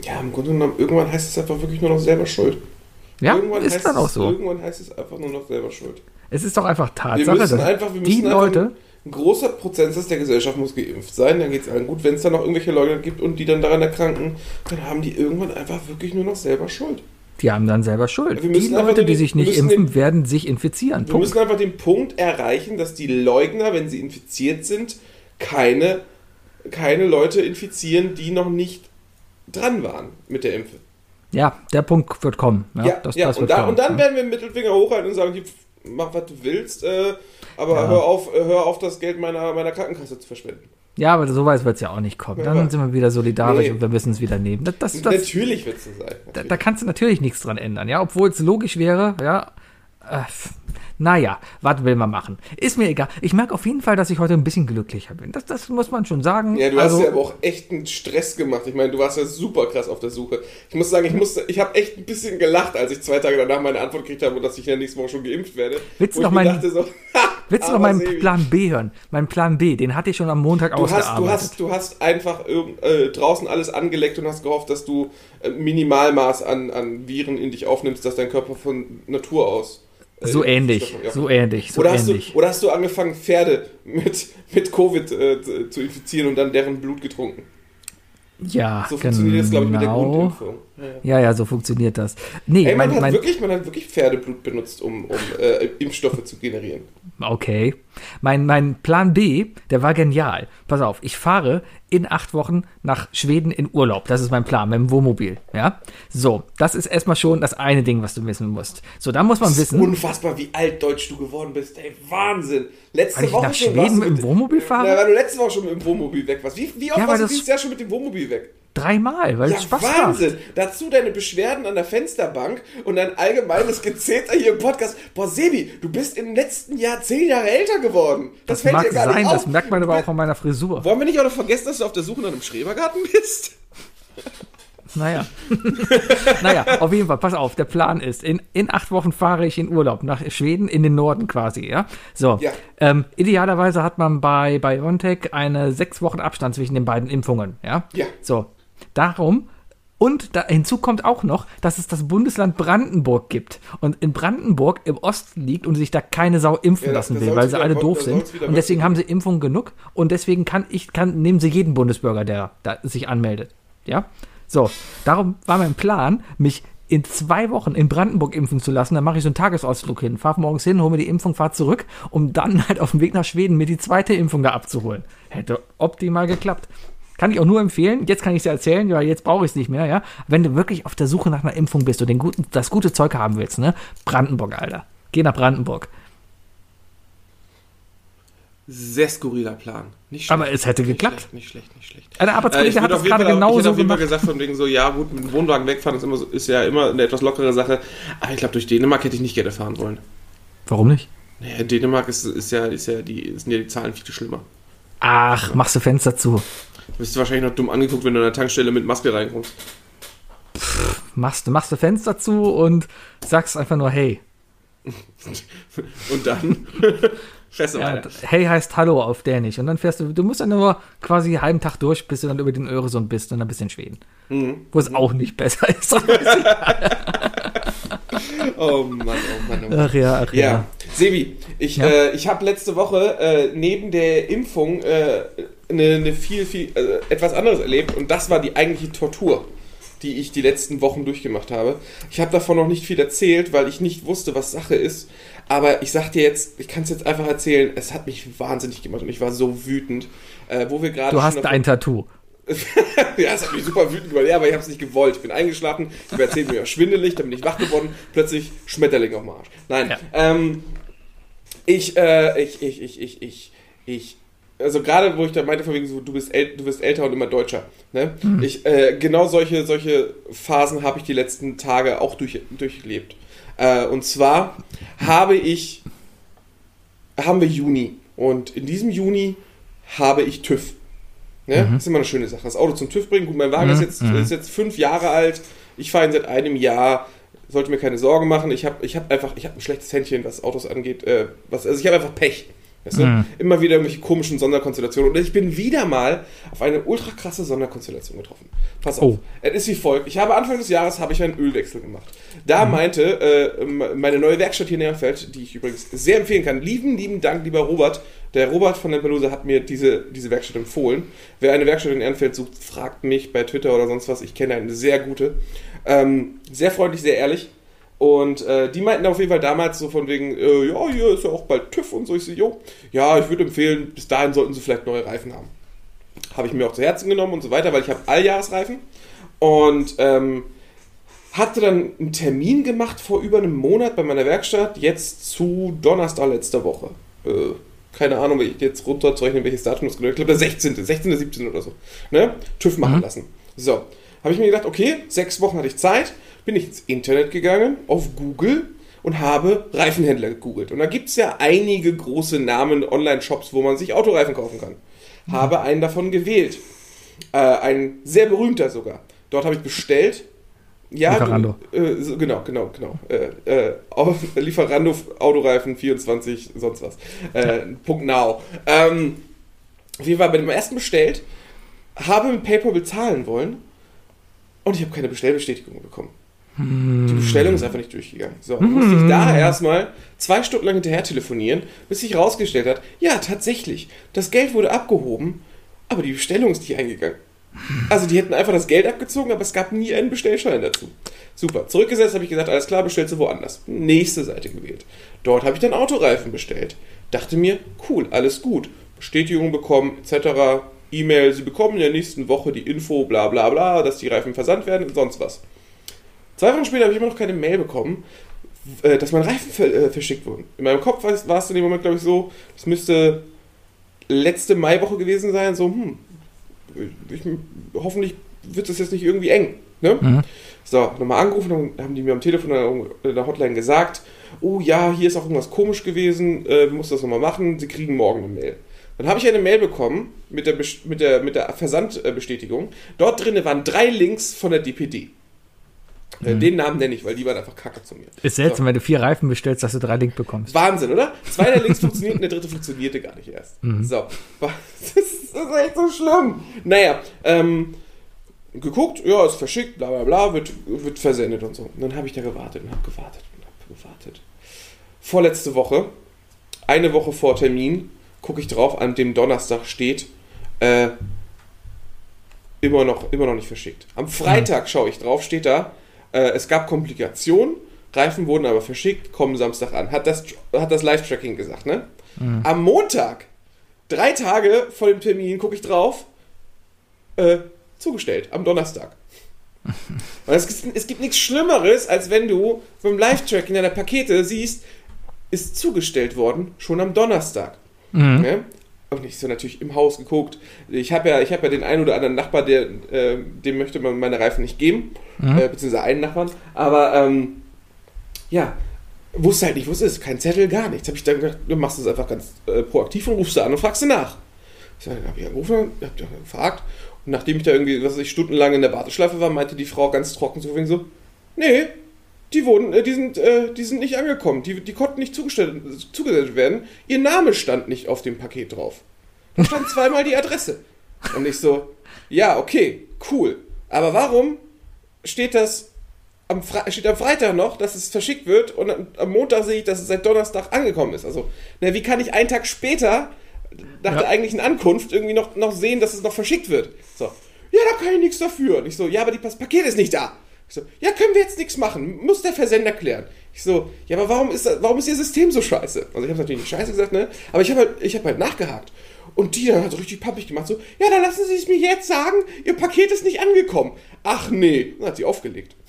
Ja, im Grunde genommen, irgendwann heißt es einfach wirklich nur noch selber schuld. ja irgendwann ist heißt dann auch es, so. Irgendwann heißt es einfach nur noch selber schuld. Es ist doch einfach Wir Tatsache, müssen dass einfach, wir die müssen einfach, Leute, ein großer Prozentsatz der Gesellschaft muss geimpft sein, dann geht es allen gut. Wenn es dann noch irgendwelche Leugner gibt und die dann daran erkranken, dann haben die irgendwann einfach wirklich nur noch selber Schuld. die haben dann selber Schuld. Wir Die Leute, nur die den- sich nicht impfen, den- werden sich infizieren. Wir Punkt. müssen einfach den Punkt erreichen, dass die Leugner, wenn sie infiziert sind, keine, keine Leute infizieren, die noch nicht dran waren mit der Impfe. Ja, der Punkt wird kommen. Ja, Ja, das, ja. das und, wird da, kommen. und dann werden wir den Mittelfinger hochhalten und sagen, pf, mach was du willst, äh, aber Ja. hör, auf, äh, hör auf, das Geld meiner, meiner Krankenkasse zu verschwenden. Ja, aber so weit wird es ja auch nicht kommen. Ja, Dann aber- sind wir wieder solidarisch Nee. und wir müssen es wieder nehmen. Das, das, das, Natürlich wird es so sein. da, da kannst du natürlich nichts dran ändern, ja, obwohl es logisch wäre, ja. Äh, Naja, was will man machen? Ist mir egal. Ich merke auf jeden Fall, dass ich heute ein bisschen glücklicher bin. Das, das muss man schon sagen. Ja, du also, hast ja aber auch echt einen Stress gemacht. Ich meine, du warst ja super krass auf der Suche. Ich muss sagen, ich musste, ich habe echt ein bisschen gelacht, als ich zwei Tage danach meine Antwort gekriegt habe, dass ich ja nächste Woche schon geimpft werde. Willst du noch meinen- dachte so, [LAUGHS] willst du noch meinen Plan B hören? Mein Plan B, den hatte ich schon am Montag Du hast, du, hast, du hast einfach irgend- äh, draußen alles angeleckt und hast gehofft, dass du äh, Minimalmaß an, an Viren in dich aufnimmst, dass dein Körper von Natur aus. Äh, so ähnlich, ja. so ähnlich, so oder, hast ähnlich. du, oder hast du angefangen, Pferde mit, mit Covid äh, zu- infizieren und dann deren Blut getrunken? ja, So funktioniert das, glaube ich, mit der genau. Grundimpfung. Ja, ja. So funktioniert das. Nee, Ey, man, mein, hat mein, wirklich, man hat wirklich Pferdeblut benutzt, um, um äh, Impfstoffe zu generieren. Okay. Mein, mein Plan B, der war genial. Pass auf, ich fahre in acht Wochen nach Schweden in Urlaub. Das ist mein Plan mit dem Wohnmobil. Ja. So, das ist erstmal schon das eine Ding, was du wissen musst. So, dann muss man Das ist wissen. unfassbar, wie altdeutsch du geworden bist. Ey, Wahnsinn. Letzte Weil ich Woche nach schon Schweden mit dem Wohnmobil fahre? Na, weil du letzte Woche schon mit dem Wohnmobil weg warst. Wie, wie oft Ja, warst du dieses Jahr schon mit dem Wohnmobil weg? Dreimal, weil Ja, es Spaß Wahnsinn. macht. Dazu deine Beschwerden an der Fensterbank und dein allgemeines Gezeter hier im Podcast. Boah, Sebi, du bist im letzten Jahr zehn Jahre älter geworden. Das, Das mag dir gar sein, nicht auf. das merkt man aber auch an meiner Frisur. Wollen wir nicht auch noch vergessen, dass du auf der Suche nach einem Schrebergarten bist? Naja. [LAUGHS] naja, auf jeden Fall, pass auf, der Plan ist, in, in acht Wochen fahre ich in Urlaub nach Schweden, in den Norden quasi, ja. So. Ja. Ähm, idealerweise hat man bei BioNTech eine sechs Wochen Abstand zwischen den beiden Impfungen, ja. Ja. So. Darum. Und da, hinzu kommt auch noch, dass es das Bundesland Brandenburg gibt. Und in Brandenburg im Osten liegt und sich da keine Sau impfen Ja, lassen will, weil sie alle doof sind. Und deswegen haben sie Impfungen genug. Und deswegen kann ich, kann, nehmen sie jeden Bundesbürger, der da sich anmeldet. Ja? So, darum war mein Plan, mich in zwei Wochen in Brandenburg impfen zu lassen. Dann mache ich so einen Tagesausflug hin, fahre morgens hin, hole mir die Impfung, fahre zurück, um dann halt auf dem Weg nach Schweden mir die zweite Impfung da abzuholen. Hätte optimal geklappt. Kann ich auch nur empfehlen. Jetzt kann ich es dir erzählen, weil jetzt brauche ich es nicht mehr, ja. Wenn du wirklich auf der Suche nach einer Impfung bist und den guten, das gute Zeug haben willst, ne? Brandenburg, Alter. Geh nach Brandenburg. Sehr skurriler Plan. Nicht schlecht. Aber es hätte Nicht geklappt. schlecht, Nicht schlecht, nicht schlecht. Äh, ich Arbeitskollege hat würde das gerade ich genauso hätte auf jeden Fall gemacht. gesagt, von wegen so, ja gut, mit dem Wohnwagen wegfahren ist, immer ist ja immer eine etwas lockere Sache. Aber ich glaube, durch Dänemark hätte ich nicht gerne fahren wollen. Warum nicht? Naja, Dänemark ist, ist ja, ist ja die, sind ja die Zahlen viel schlimmer. Ach, machst du Fenster zu. Du bist wahrscheinlich noch dumm angeguckt, wenn du an der Tankstelle mit Maske reinkommst. Machst, machst du Fenster zu und sagst einfach nur hey. [LAUGHS] Und dann [LAUGHS] fährst du Ja, hey heißt Hallo auf Dänisch. Und dann fährst du, du musst dann nur quasi einen halben Tag durch, bis du dann über den Öresund bist und dann bist du in Schweden. Mhm. Wo es auch nicht besser ist. [LAUGHS] Oh Mann, oh Mann, oh Mann. ach ja, ach ja. Ja, Sebi, ich, Ja? äh, ich habe letzte Woche äh, neben der Impfung äh, eine, eine viel, viel, äh, etwas anderes erlebt und das war die eigentliche Tortur, die ich die letzten Wochen durchgemacht habe. Ich habe davon noch nicht viel erzählt, weil ich nicht wusste, was Sache ist. Aber ich sag dir jetzt, ich kann es jetzt einfach erzählen, es hat mich wahnsinnig gemacht und ich war so wütend. Äh, wo wir gerade Du hast ein Tattoo. [LAUGHS] ja, es hat mich super wütend gemacht. Ja, aber ich habe es nicht gewollt. Ich bin eingeschlafen, ich habe erzählt, mir war schwindelig, dann bin ich wach geworden, plötzlich Schmetterling auf dem Arsch. Nein, Ja. ähm, ich, äh, ich, ich, ich, ich, ich, ich, also gerade wo ich da meinte, von wegen so, du bist, du bist älter und immer deutscher, ne? Ich, äh, genau solche, solche Phasen habe ich die letzten Tage auch durch, durchlebt. Äh, und zwar habe ich, haben wir Juni und in diesem Juni habe ich TÜV. Ne? Das ist immer eine schöne Sache. Das Auto zum TÜV bringen. Gut, mein Wagen ist, jetzt, ist jetzt fünf Jahre alt. Ich fahre ihn seit einem Jahr. Sollte mir keine Sorgen machen. Ich habe ich hab einfach ich hab ein schlechtes Händchen, was Autos angeht. Äh, was, also ich habe einfach Pech. Weißt du? Immer wieder irgendwelche komischen Sonderkonstellationen. Und ich bin wieder mal auf eine ultra krasse Sonderkonstellation getroffen. Pass auf. Oh. Es ist wie folgt. Ich habe Anfang des Jahres habe ich einen Ölwechsel gemacht. Da meinte äh, meine neue Werkstatt hier in Ehrenfeld, die ich übrigens sehr empfehlen kann, lieben, lieben Dank, lieber Robert. Der Robert von Lampedusa hat mir diese, diese Werkstatt empfohlen. Wer eine Werkstatt in Ehrenfeld sucht, fragt mich bei Twitter oder sonst was. Ich kenne eine sehr gute. Ähm, sehr freundlich, sehr ehrlich. Und äh, die meinten auf jeden Fall damals so von wegen, äh, ja, hier ist ja auch bald TÜV und so. Ich so, jo, ja, ich würde empfehlen, bis dahin sollten sie vielleicht neue Reifen haben. Habe ich mir auch zu Herzen genommen und so weiter, weil ich habe Alljahresreifen. Und ähm, hatte dann einen Termin gemacht vor über einem Monat bei meiner Werkstatt, jetzt zu Donnerstag letzter Woche. Äh, keine Ahnung, wie ich jetzt runterzurechnen, welches Datum das genau ist. Ich glaube, der 16., 16., 17. oder so. Ne? TÜV machen lassen. So, habe ich mir gedacht, okay, sechs Wochen hatte ich Zeit, bin ich ins Internet gegangen, auf Google und habe Reifenhändler gegoogelt. Und da gibt es ja einige große Namen, Online-Shops, wo man sich Autoreifen kaufen kann. Habe einen davon gewählt. Äh, ein sehr berühmter sogar. Dort habe ich bestellt. Ja, Lieferando. du- Äh, so, genau, genau, genau. Äh, äh, auf, Lieferando, Autoreifen 24, sonst was. Äh, Punkt now. Ähm, auf jeden Fall bei dem ersten bestellt, habe mit PayPal bezahlen wollen und ich habe keine Bestellbestätigung bekommen. Die Bestellung ist einfach nicht durchgegangen. So, dann musste ich da erstmal zwei Stunden lang hinterher telefonieren, bis sich rausgestellt hat, ja, tatsächlich, das Geld wurde abgehoben, aber die Bestellung ist nicht eingegangen. Also die hätten einfach das Geld abgezogen, aber es gab nie einen Bestellschein dazu. Super. Zurückgesetzt habe ich gesagt, alles klar, bestellst du woanders. Nächste Seite gewählt. Dort habe ich dann Autoreifen bestellt. Dachte mir, cool, alles gut. Bestätigung bekommen, etc. E-Mail, sie bekommen in der nächsten Woche die Info, bla bla bla, dass die Reifen versandt werden und sonst was. Zwei Wochen später habe ich immer noch keine Mail bekommen, äh, dass mein Reifen ver äh, verschickt wurden. In meinem Kopf war es- es in dem Moment, glaube ich, so, das müsste letzte Maiwoche gewesen sein, so, hm, ich, hoffentlich wird das jetzt nicht irgendwie eng. Ne? So, nochmal angerufen, dann haben die mir am Telefon in der Hotline gesagt, oh ja, hier ist auch irgendwas komisch gewesen, äh, müssen das nochmal machen, sie kriegen morgen eine Mail. Dann habe ich eine Mail bekommen mit der, mit der, mit der Versandbestätigung. Dort drin waren drei Links von der DPD. Äh, Den Namen nenne ich, weil die waren einfach kacke zu mir. Ist seltsam, wenn du vier Reifen bestellst, dass du drei Link bekommst. Wahnsinn, oder? Zwei der Links funktionierten, der dritte funktionierte gar nicht erst. So. Das [LAUGHS] ist, das ist echt so schlimm. Naja, ähm, geguckt, ja, ist verschickt, bla bla bla, wird, wird versendet und so. Und dann habe ich da gewartet und habe gewartet und habe gewartet. Vorletzte Woche, eine Woche vor Termin, gucke ich drauf, an dem Donnerstag steht, äh, immer noch, immer noch nicht verschickt. Am Freitag schaue ich drauf, steht da, äh, es gab Komplikationen, Reifen wurden aber verschickt, kommen Samstag an. Hat das, hat das Live-Tracking gesagt, ne? Am Montag, drei Tage vor dem Termin, gucke ich drauf, äh, zugestellt, am Donnerstag. [LAUGHS] Und es, gibt- es gibt nichts Schlimmeres, als wenn du beim Live-Tracking deiner Pakete siehst, ist zugestellt worden, schon am Donnerstag. Ne? Und ich so natürlich im Haus geguckt. Ich habe ja, ich hab ja den einen oder anderen Nachbar, der, äh, dem möchte man meine Reifen nicht geben, äh, beziehungsweise einen Nachbarn. Aber ähm, ja, wusste halt nicht, wo es ist. Kein Zettel, gar nichts. Habe ich dann gedacht, du machst es einfach ganz äh, proaktiv und rufst du an und fragst du nach. Ich sag, dann habe ich angerufen, hab dann gefragt. Und nachdem ich da irgendwie, was weiß ich, stundenlang in der Warteschleife war, meinte die Frau ganz trocken so, so, nee, die wurden, äh, die sind, äh, die sind nicht angekommen. Die, die konnten nicht zugestellt, zugesendet werden. Ihr Name stand nicht auf dem Paket drauf. Da stand zweimal die Adresse. Und ich so, ja, okay, cool. Aber warum steht das am, Fre steht am Freitag noch, dass es verschickt wird und am- Montag sehe ich, dass es seit Donnerstag angekommen ist. Also, na, wie kann ich einen Tag später nach der eigentlichen Ankunft irgendwie noch, noch sehen, dass es noch verschickt wird? So, ja, da kann ich nichts dafür. Und ich so, ja, aber das Paket ist nicht da. Ich so, ja, können wir jetzt nichts machen. Muss der Versender klären. Ich so, ja, aber warum ist, warum ist Ihr System so scheiße? Also ich habe natürlich nicht scheiße gesagt, ne? Aber ich habe halt, ich hab halt nachgehakt. Und die dann hat so richtig pappig gemacht, so, ja, dann lassen Sie es mir jetzt sagen, Ihr Paket ist nicht angekommen. Ach nee, dann hat sie aufgelegt. [LAUGHS]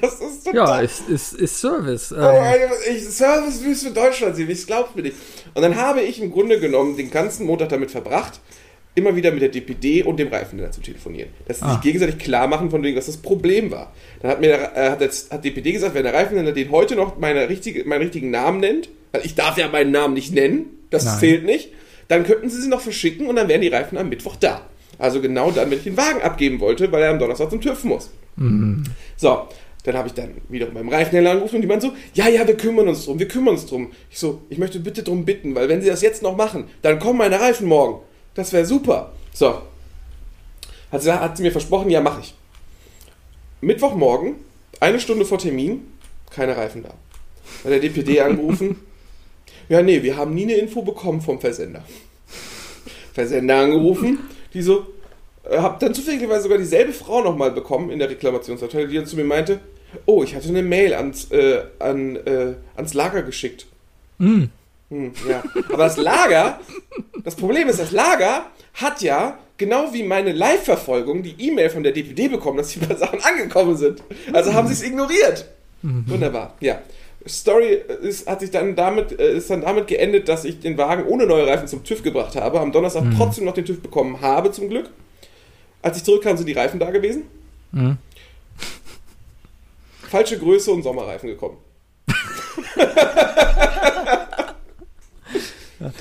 Das ist total Ja, ist, ist, ist Service. Oh, Ähm, Alter, ich Servicewüste für Deutschland sehen, ich glaub's mir nicht. Und dann habe ich im Grunde genommen den ganzen Montag damit verbracht, immer wieder mit der DPD und dem Reifenhändler zu telefonieren. Dass sie sich gegenseitig klar machen, von wegen, was das Problem war. Dann hat mir der, äh, hat, jetzt, hat DPD gesagt, wenn der Reifenhändler den heute noch meine richtige, meinen richtigen Namen nennt, weil ich darf ja meinen Namen nicht nennen, das Nein. zählt nicht, dann könnten sie sie noch verschicken und dann wären die Reifen am Mittwoch da. Also genau dann, wenn ich den Wagen abgeben wollte, weil er am Donnerstag zum TÜV muss. So, dann habe ich dann wiederum beim Reifenhändler angerufen und die meinen so, ja, ja, wir kümmern uns drum, wir kümmern uns drum. Ich so, ich möchte bitte drum bitten, weil wenn sie das jetzt noch machen, dann kommen meine Reifen morgen. Das wäre super. So. Hat sie, hat sie mir versprochen, ja, mache ich. Mittwochmorgen, eine Stunde vor Termin, keine Reifen da. Bei der DPD [LAUGHS] angerufen. Ja, nee, wir haben nie eine Info bekommen vom Versender. Versender angerufen, die so, äh, hab dann zufälligerweise sogar dieselbe Frau nochmal bekommen in der Reklamationsabteilung, die dann zu mir meinte, oh, ich hatte eine Mail ans, äh, an, äh, ans Lager geschickt. Hm, ja. Aber das Lager, das Problem ist, das Lager hat ja, genau wie meine Live-Verfolgung, die E-Mail von der DPD bekommen, dass die paar Sachen angekommen sind. Also haben sie es ignoriert. Wunderbar, ja. Story ist, hat sich dann damit, äh, ist dann damit geendet, dass ich den Wagen ohne neue Reifen zum TÜV gebracht habe, am Donnerstag trotzdem noch den TÜV bekommen habe, zum Glück. Als ich zurückkam, sind die Reifen da gewesen. Mhm. Falsche Größe und Sommerreifen gekommen. [LAUGHS]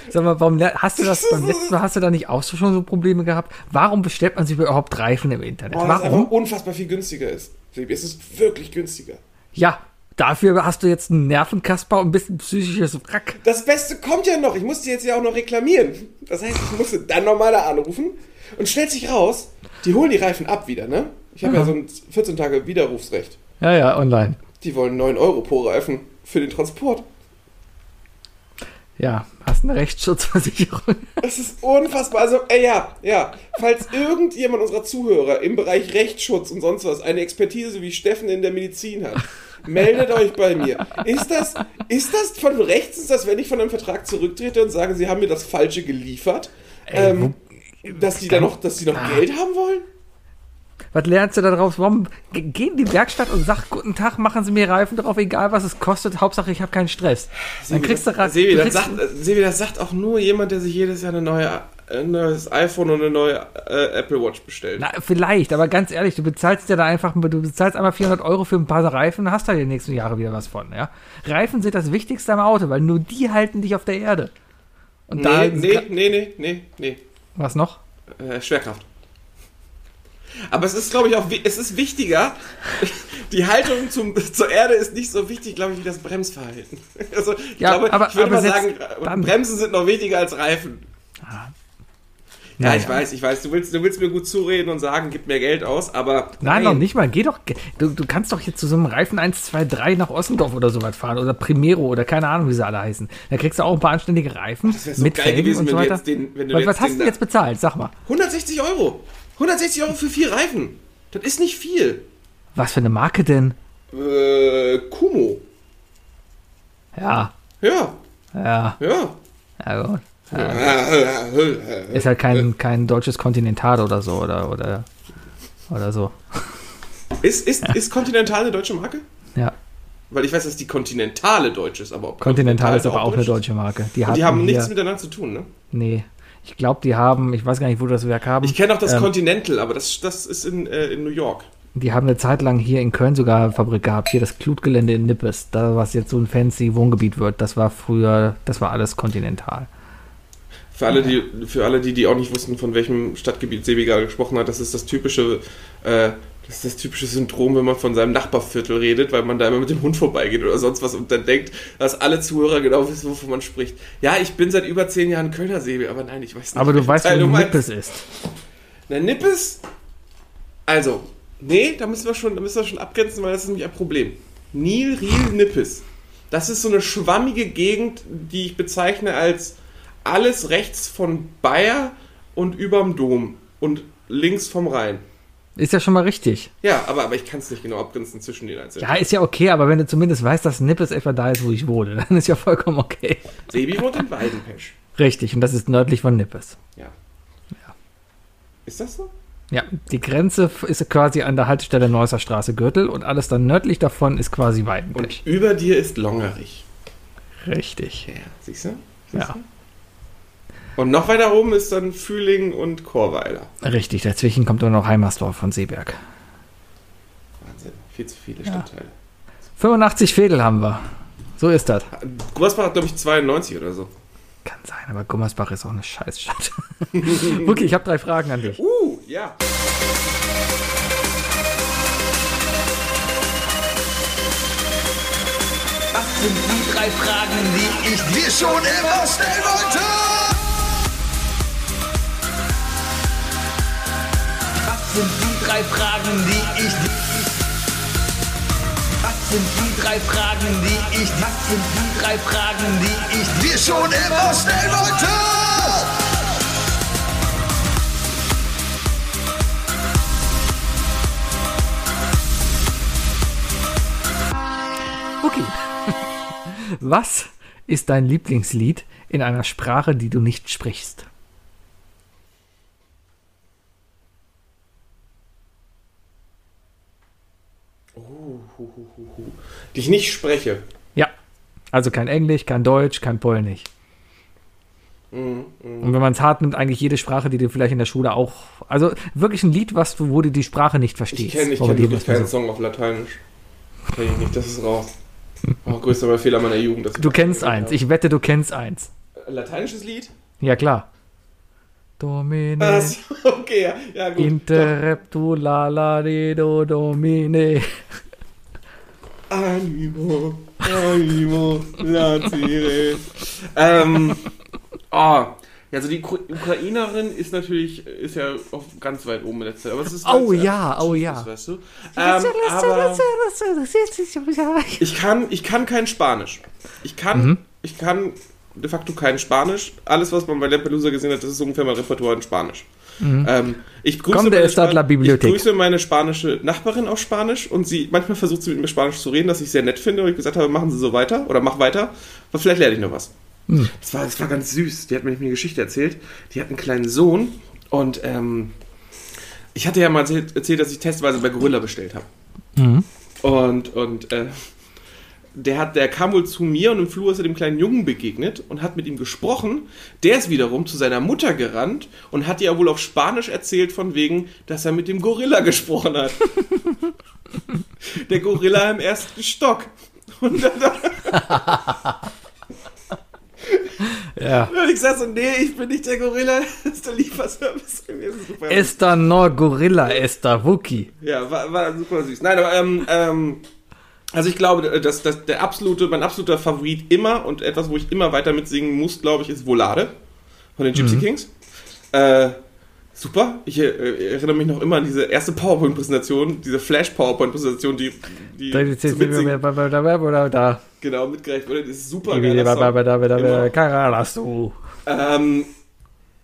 Sag mal, warum hast du das [LAUGHS] beim letzten Mal hast du da nicht auch so schon so Probleme gehabt? Warum bestellt man sich überhaupt Reifen im Internet? Boah, Warum? unfassbar viel günstiger ist. Es ist wirklich günstiger. Ja, dafür hast du jetzt einen Nervenkasper und bist ein psychisches Wrack. Das Beste kommt ja noch. Ich musste jetzt ja auch noch reklamieren. Das heißt, ich musste dann nochmal da anrufen und stellt sich raus, die holen die Reifen ab wieder, ne? Ich habe ja so ein 14 Tage Widerrufsrecht. Ja, ja, online. Die wollen 9 Euro pro Reifen für den Transport. Ja, hast eine Rechtsschutzversicherung. [LAUGHS] Das ist unfassbar. Also, ey, ja, ja. Falls irgendjemand unserer Zuhörer im Bereich Rechtsschutz und sonst was eine Expertise wie Steffen in der Medizin hat, meldet [LAUGHS] euch bei mir. Ist das, ist das von rechts, dass wenn ich von einem Vertrag zurücktrete und sage, sie haben mir das Falsche geliefert, ähm, dass die da noch, dass die noch Geld haben wollen? Was lernst du da drauf? Warum ge- geh in die Werkstatt und sag, guten Tag, machen Sie mir Reifen drauf, egal was es kostet, Hauptsache ich habe keinen Stress. Dann kriegst du, ra- Sebi, du das sagt, Sebi, das sagt auch nur jemand, der sich jedes Jahr eine neue, ein neues iPhone und eine neue äh, Apple Watch bestellt. Na, vielleicht, aber ganz ehrlich, du bezahlst ja da einfach, du bezahlst einmal 400 Euro für ein paar Reifen hast da die nächsten Jahre wieder was von, ja? Reifen sind das Wichtigste am Auto, weil nur die halten dich auf der Erde. Und da, nee, nee, nee, nee, nee, nee. was noch? Äh, Schwerkraft. Aber es ist, glaube ich, auch, es ist wichtiger. [LAUGHS] Die Haltung zum, zur Erde ist nicht so wichtig, glaube ich, wie das Bremsverhalten. [LAUGHS] Also, ich Ja, glaube, aber- ich würde mal sagen, dann- Bremsen sind noch wichtiger als Reifen. Ja, Naja. ich weiß, ich weiß. Du willst, du willst mir gut zureden und sagen, gib mir Geld aus, aber. Nein, noch nicht mal. Geh doch. Du, du kannst doch jetzt zu so einem Reifen 1, 2, 3 nach Ossendorf oder sowas fahren. Oder Primero oder keine Ahnung, wie sie alle heißen. Da kriegst du auch ein paar anständige Reifen. Das wäre so mit geil Felgen gewesen, und wenn so du weiter. jetzt den. Was was hast du jetzt bezahlt? Sag mal. 160 Euro. 160 Euro für vier Reifen. Das ist nicht viel. Was für eine Marke denn? Äh, Kumo. Ja. Ja, Ja. ja. Ja, gut. Äh, [LAUGHS] Ist halt kein, kein deutsches Kontinental oder so. Oder, oder, oder so. Ist, ist, ist Continental eine deutsche Marke? Ja. Weil ich weiß, dass die Kontinentale deutsch ist, aber ob Continental ist aber auch eine deutsch ist? deutsche Marke. Die, die haben nichts miteinander zu tun, ne? Nee. Ich glaube, die haben, ich weiß gar nicht, wo die das Werk haben. Ich kenne auch das Ähm, Continental, aber das, das ist in, äh, in New York. Die haben eine Zeit lang hier in Köln sogar eine Fabrik gehabt. Hier das Klutgelände in Nippes. Da, was jetzt so ein fancy Wohngebiet wird. Das war früher, das war alles kontinental. Für alle, die, für alle, die, die auch nicht wussten, von welchem Stadtgebiet Sebi gerade gesprochen hat, das ist das typische, äh, das ist das typische Syndrom, wenn man von seinem Nachbarviertel redet, weil man da immer mit dem Hund vorbeigeht oder sonst was und dann denkt, dass alle Zuhörer genau wissen, wovon man spricht. Ja, ich bin seit über zehn Jahren Kölner Sebi, aber nein, ich weiß nicht. Aber du weißt, Teil wo meinst. Nippes ist. Na, Nippes? Also, nee, da müssen wir schon, da müssen wir schon abgrenzen, weil das ist nämlich ein Problem. Nil, Riel, Nippes. Das ist so eine schwammige Gegend, die ich bezeichne als alles rechts von Bayer und überm Dom und links vom Rhein. Ist ja schon mal richtig. Ja, aber, aber ich kann es nicht genau abgrenzen zwischen den einzelnen. Ja, ist ja okay, aber wenn du zumindest weißt, dass Nippes etwa da ist, wo ich wohne, [LAUGHS] dann ist ja vollkommen okay. Sebi wohnt in Weidenpesch. Richtig, und das ist nördlich von Nippes. Ja. Ist das so? Ja, die Grenze ist quasi an der Haltestelle Neusser Straße Gürtel und alles dann nördlich davon ist quasi Weidenpech. Und über dir ist Longerich. Richtig. Ja, siehst du? Siehst Ja, du? Und noch weiter oben ist dann Fühling und Chorweiler. richtig. Dazwischen kommt dann noch Heimersdorf von Seeberg. Wahnsinn, viel zu viele Stadtteile. 85 Fädel haben wir. So ist das. Gummersbach hat, glaube ich, 92 oder so. Kann sein, aber Gummersbach ist auch eine Scheißstadt. [LAUGHS] Wirklich, ich habe drei Fragen an dich. Uh, ja. Was sind die drei Fragen, die ich dir schon immer stellen wollte. Was sind die drei Fragen, die ich Was sind die drei Fragen, die ich Was sind die drei Fragen, die ich dir schon immer stellen wollte. Okay. [LAUGHS] Was ist dein Lieblingslied in einer Sprache, die du nicht sprichst? Die ich nicht spreche. Ja. Also kein Englisch, kein Deutsch, kein Polnisch. Mhm, Und wenn man es hart nimmt, eigentlich jede Sprache, die du vielleicht in der Schule auch. Also wirklich ein Lied, was du, wo du die Sprache nicht verstehst. Ich kenne ich kenn wirklich keinen so. Song auf Lateinisch. Kenn ich nicht, das ist raus. Oh, größter Fehler meiner Jugend. Du kennst eins. habe. Ich wette, du kennst eins. Lateinisches Lied? Ja, klar. Domine. Ah, so, [LAUGHS] okay, ja, gut. Interreptu la la di do domine. Animo, animo, latire. ähm, oh, ja, also die Ukra- Ukrainerin ist natürlich, ist ja auf ganz weit oben in der Zeit. Aber es ist Oh ja, oh ja. Das weißt du. Ähm, aber ich kann, ich kann kein Spanisch. Ich kann, Mhm. ich kann de facto kein Spanisch. Alles, was man bei Lampedusa gesehen hat, das ist ungefähr mein Repertoire in Spanisch. Ähm, ich grüße Komm, der meine Span-. Ich grüße meine spanische Nachbarin auf Spanisch und sie manchmal versucht sie mit mir Spanisch zu reden, was ich sehr nett finde. Und ich gesagt habe, machen Sie so weiter oder mach weiter. Aber vielleicht lerne ich noch was. Hm. Das, war, das war ganz süß. Die hat mir eine Geschichte erzählt. Die hat einen kleinen Sohn und ähm, ich hatte ja mal erzählt, erzählt, dass ich testweise bei Gorilla bestellt habe. Mhm. Und, und äh, der, hat, der kam wohl zu mir und im Flur ist er dem kleinen Jungen begegnet und hat mit ihm gesprochen. Der ist wiederum zu seiner Mutter gerannt und hat ihr wohl auf Spanisch erzählt, von wegen, dass er mit dem Gorilla gesprochen hat. [LAUGHS] der Gorilla im ersten Stock. Und dann, [LAUGHS] Ja. Und ich sag so, nee, ich bin nicht der Gorilla, [LAUGHS] das ist der Lieferservice gewesen. Super. Esta no Gorilla, esta Wookie. Ja, war, war super süß. Nein, aber ähm, ähm, also ich glaube, dass, dass der absolute, mein absoluter Favorit immer und etwas, wo ich immer weiter mitsingen muss, glaube ich, ist Volare von den Gypsy Kings. Äh, super. Ich äh, erinnere mich noch immer an diese erste PowerPoint-Präsentation, diese Flash-PowerPoint-Präsentation, die, die zum Mitsingen Da. genau mitgereicht wurde. Das ist super geiler Song. Ähm,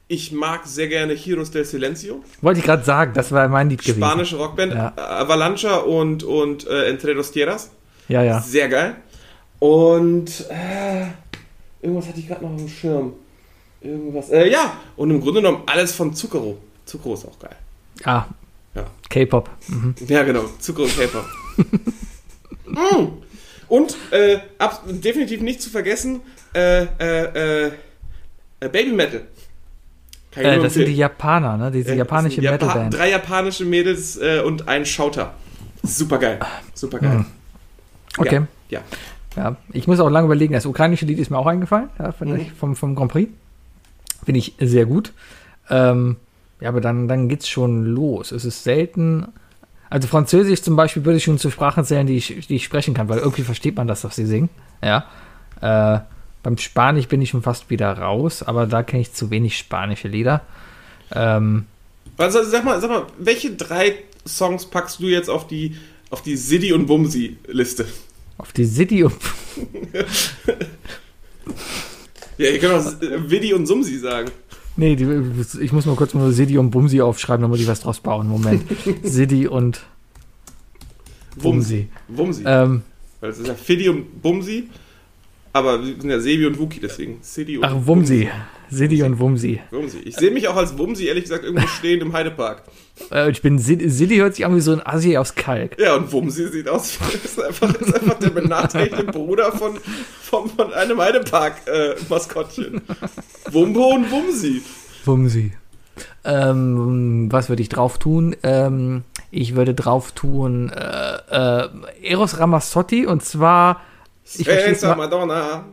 ich mag sehr gerne Heroes del Silencio. Wollte ich gerade sagen, das war mein Lied gewesen. Spanische Rockband. Ja. Avalancha und, und äh, Entre dos Tierras. Ja, ja. Sehr geil. Und äh, irgendwas hatte ich gerade noch dem Schirm. Irgendwas. Äh, ja, und im Grunde genommen alles von Zucchero. Zucchero ist auch geil. Ah, Ja. K-Pop. Mhm. Ja, genau. Zucchero und Käfer. [LAUGHS] mm. Und äh, ab, definitiv nicht zu vergessen, äh, äh, äh, äh, Baby Metal. Äh, das sind die. Japaner, ne? Diese japanische Japa- Metalband. Drei japanische Mädels und ein Schauter. Super geil. Super geil. Okay. Ja. Ja, ich muss auch lange überlegen. Das ukrainische Lied ist mir auch eingefallen, ja, Mhm. ich, vom, vom Grand Prix. Finde ich sehr gut. Ähm, ja, aber dann, dann geht's schon los. Es ist selten. Also Französisch zum Beispiel würde ich schon zu Sprachen zählen, die ich, die ich sprechen kann, weil irgendwie versteht man das, was sie singen. Ja. Äh, beim Spanisch bin ich schon fast wieder raus, aber da kenne ich zu wenig spanische Lieder. Ähm, Also sag mal, sag mal, welche drei Songs packst du jetzt auf die auf die Siddy und Bumsi Liste? Auf die City und [LAUGHS] Ja, ihr könnt auch äh, Widdy und Sumsi sagen. Nee, die, ich muss mal kurz nur City und Bumsi aufschreiben, muss ich was draus bauen. Moment. [LAUGHS] City und Bumsi. Wumsi. Ähm, Weil es ist ja Fiddy und Bumsi, aber wir sind ja Sebi und Wuki, deswegen Siddy und ach, Wumsi. City und Wumsi. Wumsi. Ich sehe mich auch als Wumsi, ehrlich gesagt, irgendwo stehend im Heidepark. Äh, ich bin City hört sich an wie so ein Assi aus Kalk. Ja, und Wumsi sieht aus, [LAUGHS] ist einfach, ist einfach der benachteiligte Bruder von, von, von einem Heidepark-Maskottchen. Wumbo und Wumsi. Wumsi. Ähm, was würde ich drauf tun? Ähm, ich würde drauf tun äh, äh, Eros Ramazzotti und zwar ich mal, Madonna.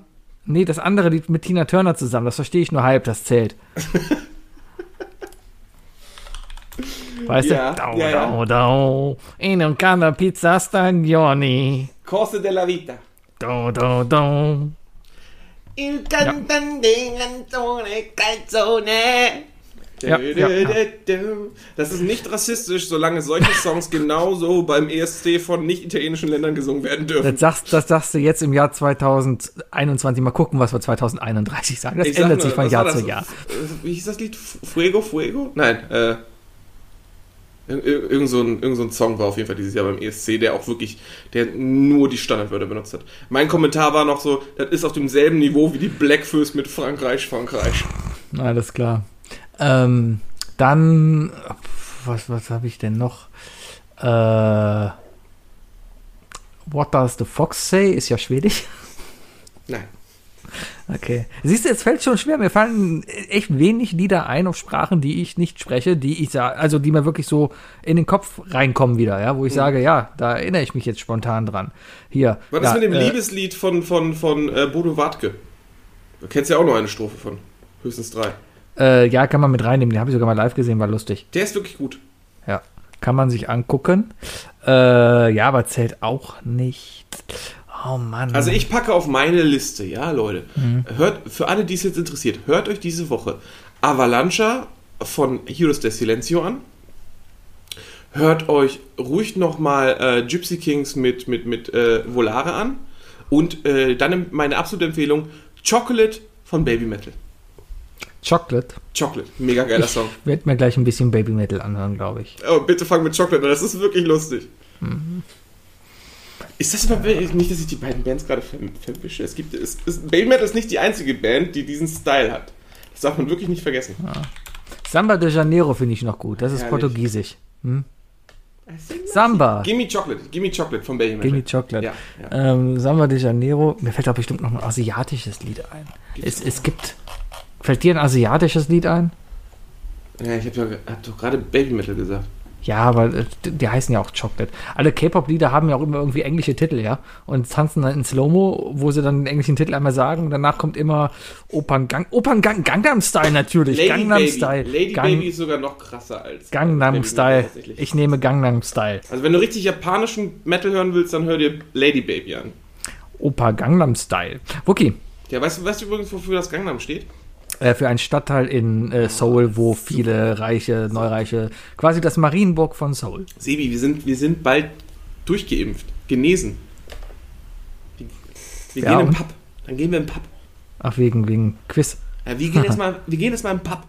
Nee, das andere Lied mit Tina Turner zusammen, das verstehe ich nur halb, das zählt. [LAUGHS] Weißt Ja, du? Dau, ja, ja. dau, dau. In un cada pizza stagioni. Cose della vita. Dau, dau, dau. Il cantante Antone Calzone. Ja, ja, Das ist nicht rassistisch, solange solche Songs genauso beim ESC von nicht italienischen Ländern gesungen werden dürfen. Das sagst, das sagst du jetzt im Jahr 2021. Mal gucken, was wir 2031 sagen. Das Ich sag ändert nur, sich von Jahr zu? Jahr. Äh, Wie hieß das Lied? Fuego, Fuego? Nein, äh. ir- ir- Irgend so, ein, irgend so ein Song war auf jeden Fall dieses Jahr beim ESC, der auch wirklich, der nur die Standardwörter benutzt hat. Mein Kommentar war noch so, das ist auf demselben Niveau wie die Blackfist mit Frankreich, Frankreich. Alles klar. Ähm, dann, was, was habe ich denn noch? Äh, What does the fox say? Ist ja schwedisch. Nein. Okay. Siehst du, es fällt schon schwer. Mir fallen echt wenig Lieder ein auf Sprachen, die ich nicht spreche, die ich sage, also die mir wirklich so in den Kopf reinkommen wieder, ja, wo ich sage, ja, da erinnere ich mich jetzt spontan dran. Hier. Was ja, ist mit dem äh, Liebeslied von, von, von äh, Bodo Wartke? Du kennst ja auch noch eine Strophe von. Höchstens drei. Äh, ja, kann man mit reinnehmen. Den habe ich sogar mal live gesehen, war lustig. Der ist wirklich gut. Ja, kann man sich angucken. Äh, ja, aber zählt auch nicht. Oh Mann. Also ich packe auf meine Liste, ja, Leute. Mhm. Hört, für alle, die es jetzt interessiert, hört euch diese Woche Avalancha von Heroes de Silencio an. Hört euch ruhig nochmal äh, Gypsy Kings mit, mit, mit äh, Volare an. Und äh, dann meine absolute Empfehlung, Chocolate von Baby Metal. Chocolate. Chocolate, mega geiler Song. Werd mir gleich ein bisschen Baby Metal anhören, glaube ich. Oh, bitte fang mit Chocolate an, das ist wirklich lustig. Ist das aber nicht, dass ich die beiden Bands gerade ver- verwische? Es gibt, es, es, Baby Metal ist nicht die einzige Band, die diesen Style hat. Das darf man wirklich nicht vergessen. Samba de Janeiro finde ich noch gut. Das ist Herrlich. portugiesisch. Hm? Samba. Gimme Chocolate, Gimme Chocolate von Baby Metal. Gimme Chocolate. Ja, ja. Ähm, Samba de Janeiro. Mir fällt da bestimmt noch ein asiatisches Lied ein. Es, es gibt. Fällt dir ein asiatisches Lied ein? ja ich habe ja, hab doch gerade Baby Metal gesagt. Ja, aber äh, die heißen ja auch Chocolate. Alle K-Pop-Lieder haben ja auch immer irgendwie englische Titel, ja. Und tanzen dann in Slow-Mo, wo sie dann den englischen Titel einmal sagen. Und danach kommt immer Operngang. Operngang, Gangnam Style natürlich. Lady Gangnam Baby. Style. Lady Gang, Baby ist sogar noch krasser als Gangnam Baby Style. Metal tatsächlich. Ich nehme Gangnam Style. Also wenn du richtig japanischen Metal hören willst, dann hör dir Lady Baby an. Opa Gangnam Style. Wookie. Ja, weißt du, weißt du übrigens, wofür das Gangnam steht? Äh, für einen Stadtteil in äh, Seoul, wo viele reiche, neureiche, quasi das Marienburg von Seoul. Sebi, wir sind, wir sind bald durchgeimpft, genesen. Wir, wir Ja, gehen im? Pub. Dann gehen wir im Pub. Ach, wegen, wegen Quiz. Ja, wir gehen [LAUGHS] jetzt mal, wir gehen jetzt mal im Pub.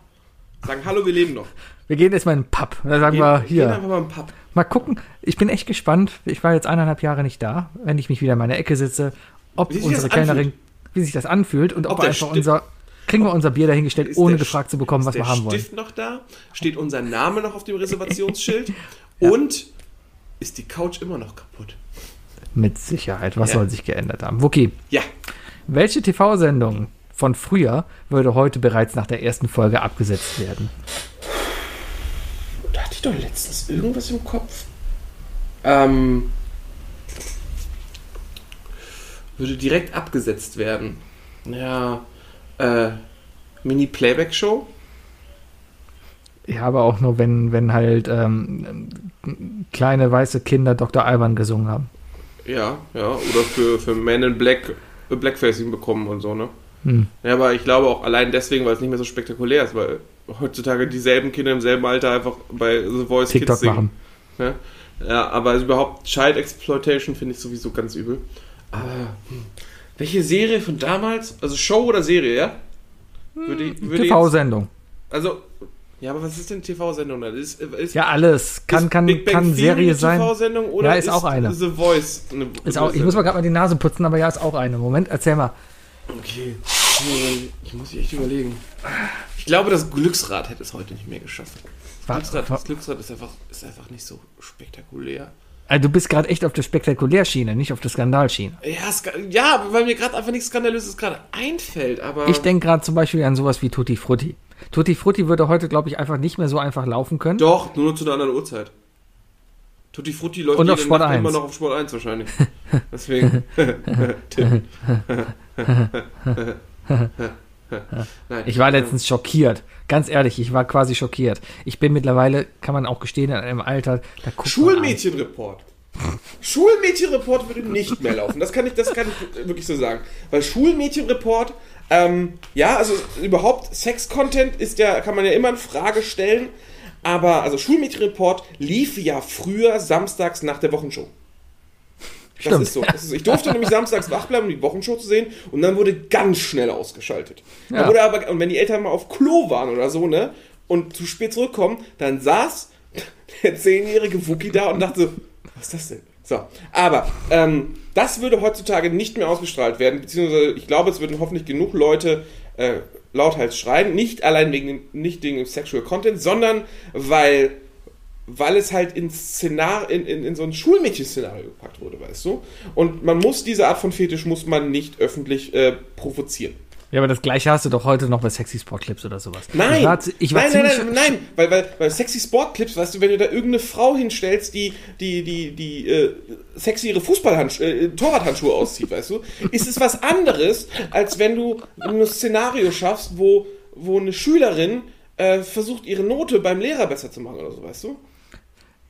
Sagen, hallo, wir leben noch. Wir gehen jetzt mal in den Pub. Dann sagen wir, Gehen, hier, Gehen einfach mal im Pub. mal gucken. Ich bin echt gespannt. Ich war jetzt eineinhalb Jahre nicht da. Wenn ich mich wieder in meiner Ecke sitze, ob unsere Kellnerin, anfühlt. wie sich das anfühlt und ob, Ob einfach unser, kriegen wir unser Bier dahingestellt, Ist ohne gefragt zu bekommen, was wir haben wollen. Stift noch da? Steht unser Name noch auf dem Reservationsschild? [LAUGHS] Und ist die Couch immer noch kaputt? Mit Sicherheit. Was Ja. soll sich geändert haben? Wookie, Ja. welche TV-Sendung von früher würde heute bereits nach der ersten Folge abgesetzt werden? Da hatte ich doch letztens irgendwas im Kopf. Ähm. Würde direkt abgesetzt werden. Ja. Äh. Mini-Playback-Show? Ja, aber auch nur, wenn, wenn halt ähm, kleine weiße Kinder Dr. Alban gesungen haben. Ja, ja. Oder für, für Men in Black äh, Blackfacing bekommen und so, ne? Hm. Ja, aber ich glaube auch allein deswegen, weil es nicht mehr so spektakulär ist, weil heutzutage dieselben Kinder im selben Alter einfach bei The Voice TikTok Kids singen. machen. Ne? Ja, aber überhaupt Child Exploitation finde ich sowieso ganz übel. Aber hm, welche Serie von damals? Also Show oder Serie, ja? Jetzt, TV-Sendung. also ja, aber was ist denn TV-Sendung? Ist, ist, Ja, alles. Kann, ist kann, Big Bang kann Theory Serie eine sein. TV-Sendung oder Ja, ist auch eine. The Voice eine Ist auch, ich muss mal gerade mal die Nase putzen, aber ja, ist auch eine. Moment, erzähl mal. Okay. Ich muss echt überlegen. Ich glaube, das Glücksrad hätte es heute nicht mehr geschafft. Das Glücksrad, das Glücksrad ist, einfach, ist einfach nicht so spektakulär. Also, du bist gerade echt auf der Spektakulärschiene, nicht auf der Skandalschiene. Ja, ska ja weil mir gerade einfach nichts Skandalöses gerade einfällt, aber. Ich denke gerade zum Beispiel an sowas wie Tutti Frutti. Tutti Frutti würde heute, glaube ich, einfach nicht mehr so einfach laufen können. Doch, nur zu einer anderen Uhrzeit. Tutti Frutti läuft Und auf Sport Nacht 1. immer noch auf Sport 1 wahrscheinlich. Deswegen. Tim. Nein, Ich war letztens schockiert. Ganz ehrlich, ich war quasi schockiert. Ich bin mittlerweile, kann man auch gestehen, in einem Alter, da guckt man Schulmädchenreport. Schulmädchenreport würde nicht mehr laufen. Das kann ich, das kann ich wirklich so sagen. Weil Schulmädchenreport, ähm, ja, also überhaupt Sex-Content ist ja, kann man ja immer in Frage stellen. Aber also Schulmädchenreport lief ja früher samstags nach der Wochenshow. Das Stimmt. ist so. Das ist, ich durfte nämlich samstags wach bleiben, um die Wochenshow zu sehen, und dann wurde ganz schnell ausgeschaltet. Dann Ja. wurde aber, und wenn die Eltern mal auf Klo waren oder so, ne, und zu spät zurückkommen, dann saß [LAUGHS] der zehnjährige Wookie da und dachte so, was ist das denn? So, aber ähm, das würde heutzutage nicht mehr ausgestrahlt werden, beziehungsweise ich glaube, es würden hoffentlich genug Leute äh, lauthals schreien, nicht allein wegen dem, nicht wegen dem Sexual Content, sondern weil weil es halt ins Szenar in, in, in so ein Schulmädchen-Szenario gepackt wurde, weißt du? Und man muss diese Art von Fetisch muss man nicht öffentlich äh, provozieren. Ja, aber das gleiche hast du doch heute noch bei Sexy Sport Clips oder sowas. Nein, ich war, ich war nein, nein, nein, nein, weil, weil bei sexy Sportclips, weißt du, wenn du da irgendeine Frau hinstellst, die die die die äh, sexy ihre Fußballhandschuhe, äh, Torwarthandschuhe auszieht, weißt du, ist es was anderes, als wenn du ein Szenario schaffst, wo wo eine Schülerin äh, versucht ihre Note beim Lehrer besser zu machen oder so, weißt du?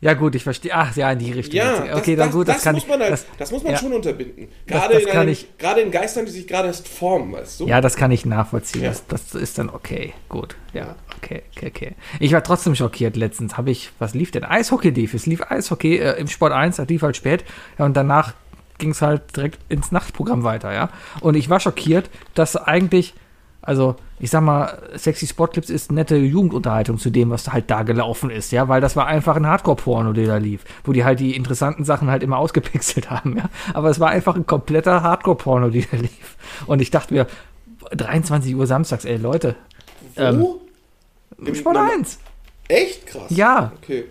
Ja, gut, ich verstehe. Ach, ja, in die Richtung. Ja, jetzt. okay, dann gut, das, kann muss ich. man halt, das, das, muss man ja. schon unterbinden. Das- Gerade das in kann einem, ich- gerade in Geistern, die sich gerade erst formen, weißt du? Ja, das kann ich nachvollziehen. Ja. Das, das ist dann okay. Gut. Ja, okay, okay, okay. Ich war trotzdem schockiert letztens. Habe ich, was lief denn? Eishockey lief. Es lief Eishockey äh, im Sport 1, das lief halt spät. Ja, und danach ging es halt direkt ins Nachtprogramm weiter, ja. Und ich war schockiert, dass eigentlich, also ich sag mal, Sexy Sportclips ist nette Jugendunterhaltung zu dem, was halt da gelaufen ist, ja, weil das war einfach ein Hardcore-Porno, der da lief, wo die halt die interessanten Sachen halt immer ausgepixelt [LAUGHS] haben, ja. Aber es war einfach ein kompletter Hardcore-Porno, die da lief. Und ich dachte mir, 23 Uhr samstags, ey, Leute, ähm, Wo? im Sport 1. Echt krass. Ja. Okay.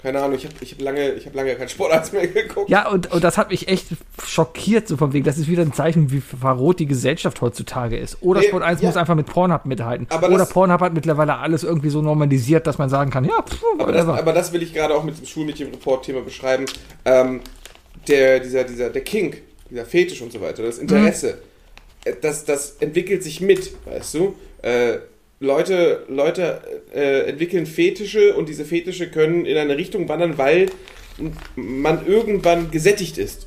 Keine Ahnung, ich habe ich hab lange, ich hab lange kein Sport 1 mehr geguckt. Ja, und, und das hat mich echt schockiert, so von wegen, das ist wieder ein Zeichen, wie verrot die Gesellschaft heutzutage ist. Oder Sport 1 ja. muss einfach mit Pornhub mithalten. Aber Oder das- Pornhub hat mittlerweile alles irgendwie so normalisiert, dass man sagen kann, ja, pff, Aber das, aber das will ich gerade auch mit dem Schulmädchen-Report-Thema beschreiben. Ähm, der, dieser, dieser, der Kink, dieser Fetisch und so weiter, das Interesse, äh, das, das entwickelt sich mit, weißt du? Äh, Leute, Leute äh, entwickeln Fetische und diese Fetische können in eine Richtung wandern, weil man irgendwann gesättigt ist.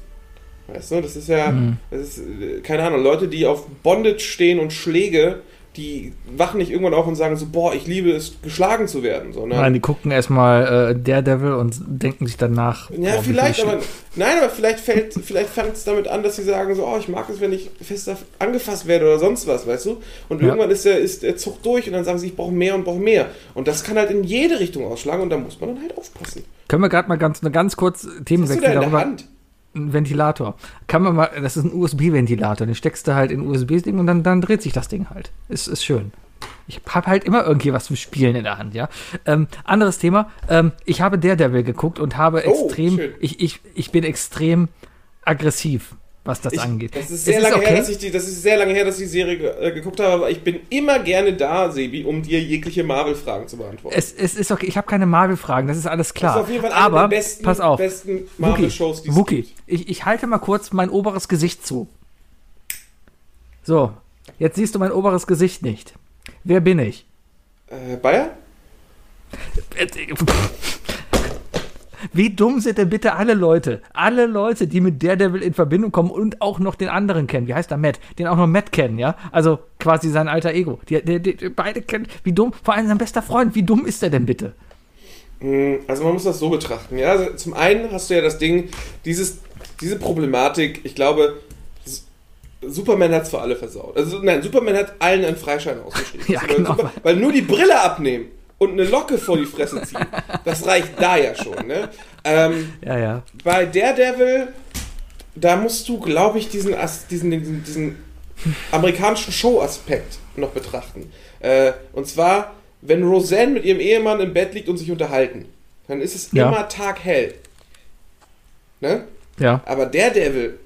Weißt du, das ist ja, das ist, äh, keine Ahnung, Leute, die auf Bondage stehen und Schläge, die wachen nicht irgendwann auf und sagen so, boah, ich liebe es, geschlagen zu werden, sondern Nein, die gucken erstmal äh, Daredevil und denken sich danach. Ja, boah, vielleicht, viel aber nein, aber vielleicht fällt, vielleicht fängt es damit an, dass sie sagen so, oh, ich mag es, wenn ich fester angefasst werde oder sonst was, weißt du? Und Ja. irgendwann ist der, ist der Zug durch und dann sagen sie, ich brauche mehr und brauche mehr. Und das kann halt in jede Richtung ausschlagen und da muss man dann halt aufpassen. Können wir gerade mal ganz, ganz kurz Themenwechsel darüber. Hand? Ein Ventilator. Kann man mal, das ist ein USB-Ventilator. Den steckst du halt in ein USB-Ding und dann, dann dreht sich das Ding halt. Ist, ist schön. Ich habe halt immer irgendwie was zum Spielen in der Hand, ja. Ähm, anderes Thema. Ähm, ich habe Daredevil geguckt und habe Oh, extrem, schön. ich, ich, ich bin extrem aggressiv, was das Ich, angeht. das ist sehr lange okay. her, dass ich die, das ist sehr lange her, dass ich die Serie ge äh, geguckt habe, aber ich bin immer gerne da, Sebi, um dir jegliche Marvel-Fragen zu beantworten. es, es ist okay, ich habe keine Marvel-Fragen, das ist alles klar. Das ist auf jeden Fall eine Aber, der besten, pass auf, besten Marvel-Shows, die es Wookie, gibt. ich, ich halte mal kurz mein oberes Gesicht zu. So, jetzt siehst du mein oberes Gesicht nicht. Wer bin ich? Äh, Bayer? Wie dumm sind denn bitte alle Leute? Alle Leute, die mit Daredevil in Verbindung kommen und auch noch den anderen kennen. Wie heißt der Matt? Den auch noch Matt kennen, ja? Also quasi sein alter Ego. Die, die, die, beide kennen. Wie dumm? Vor allem sein bester Freund. Wie dumm ist der denn bitte? Also man muss das so betrachten. Ja? Also zum einen hast du ja das Ding, dieses, diese Problematik, ich glaube, Superman hat es für alle versaut. Also nein, Superman hat allen einen Freischein ausgeschrieben. [LAUGHS] Ja, weil, genau. Super, weil nur die Brille abnehmen und eine Locke vor die Fresse ziehen, das reicht da ja schon. Ne? Ähm, Ja, ja. bei Daredevil, da musst du, glaube ich, diesen, diesen, diesen, diesen amerikanischen Show-Aspekt noch betrachten. Äh, und zwar, wenn Roseanne mit ihrem Ehemann im Bett liegt und sich unterhalten, dann ist es Ja. immer taghell. Ne? Ja. Aber Daredevil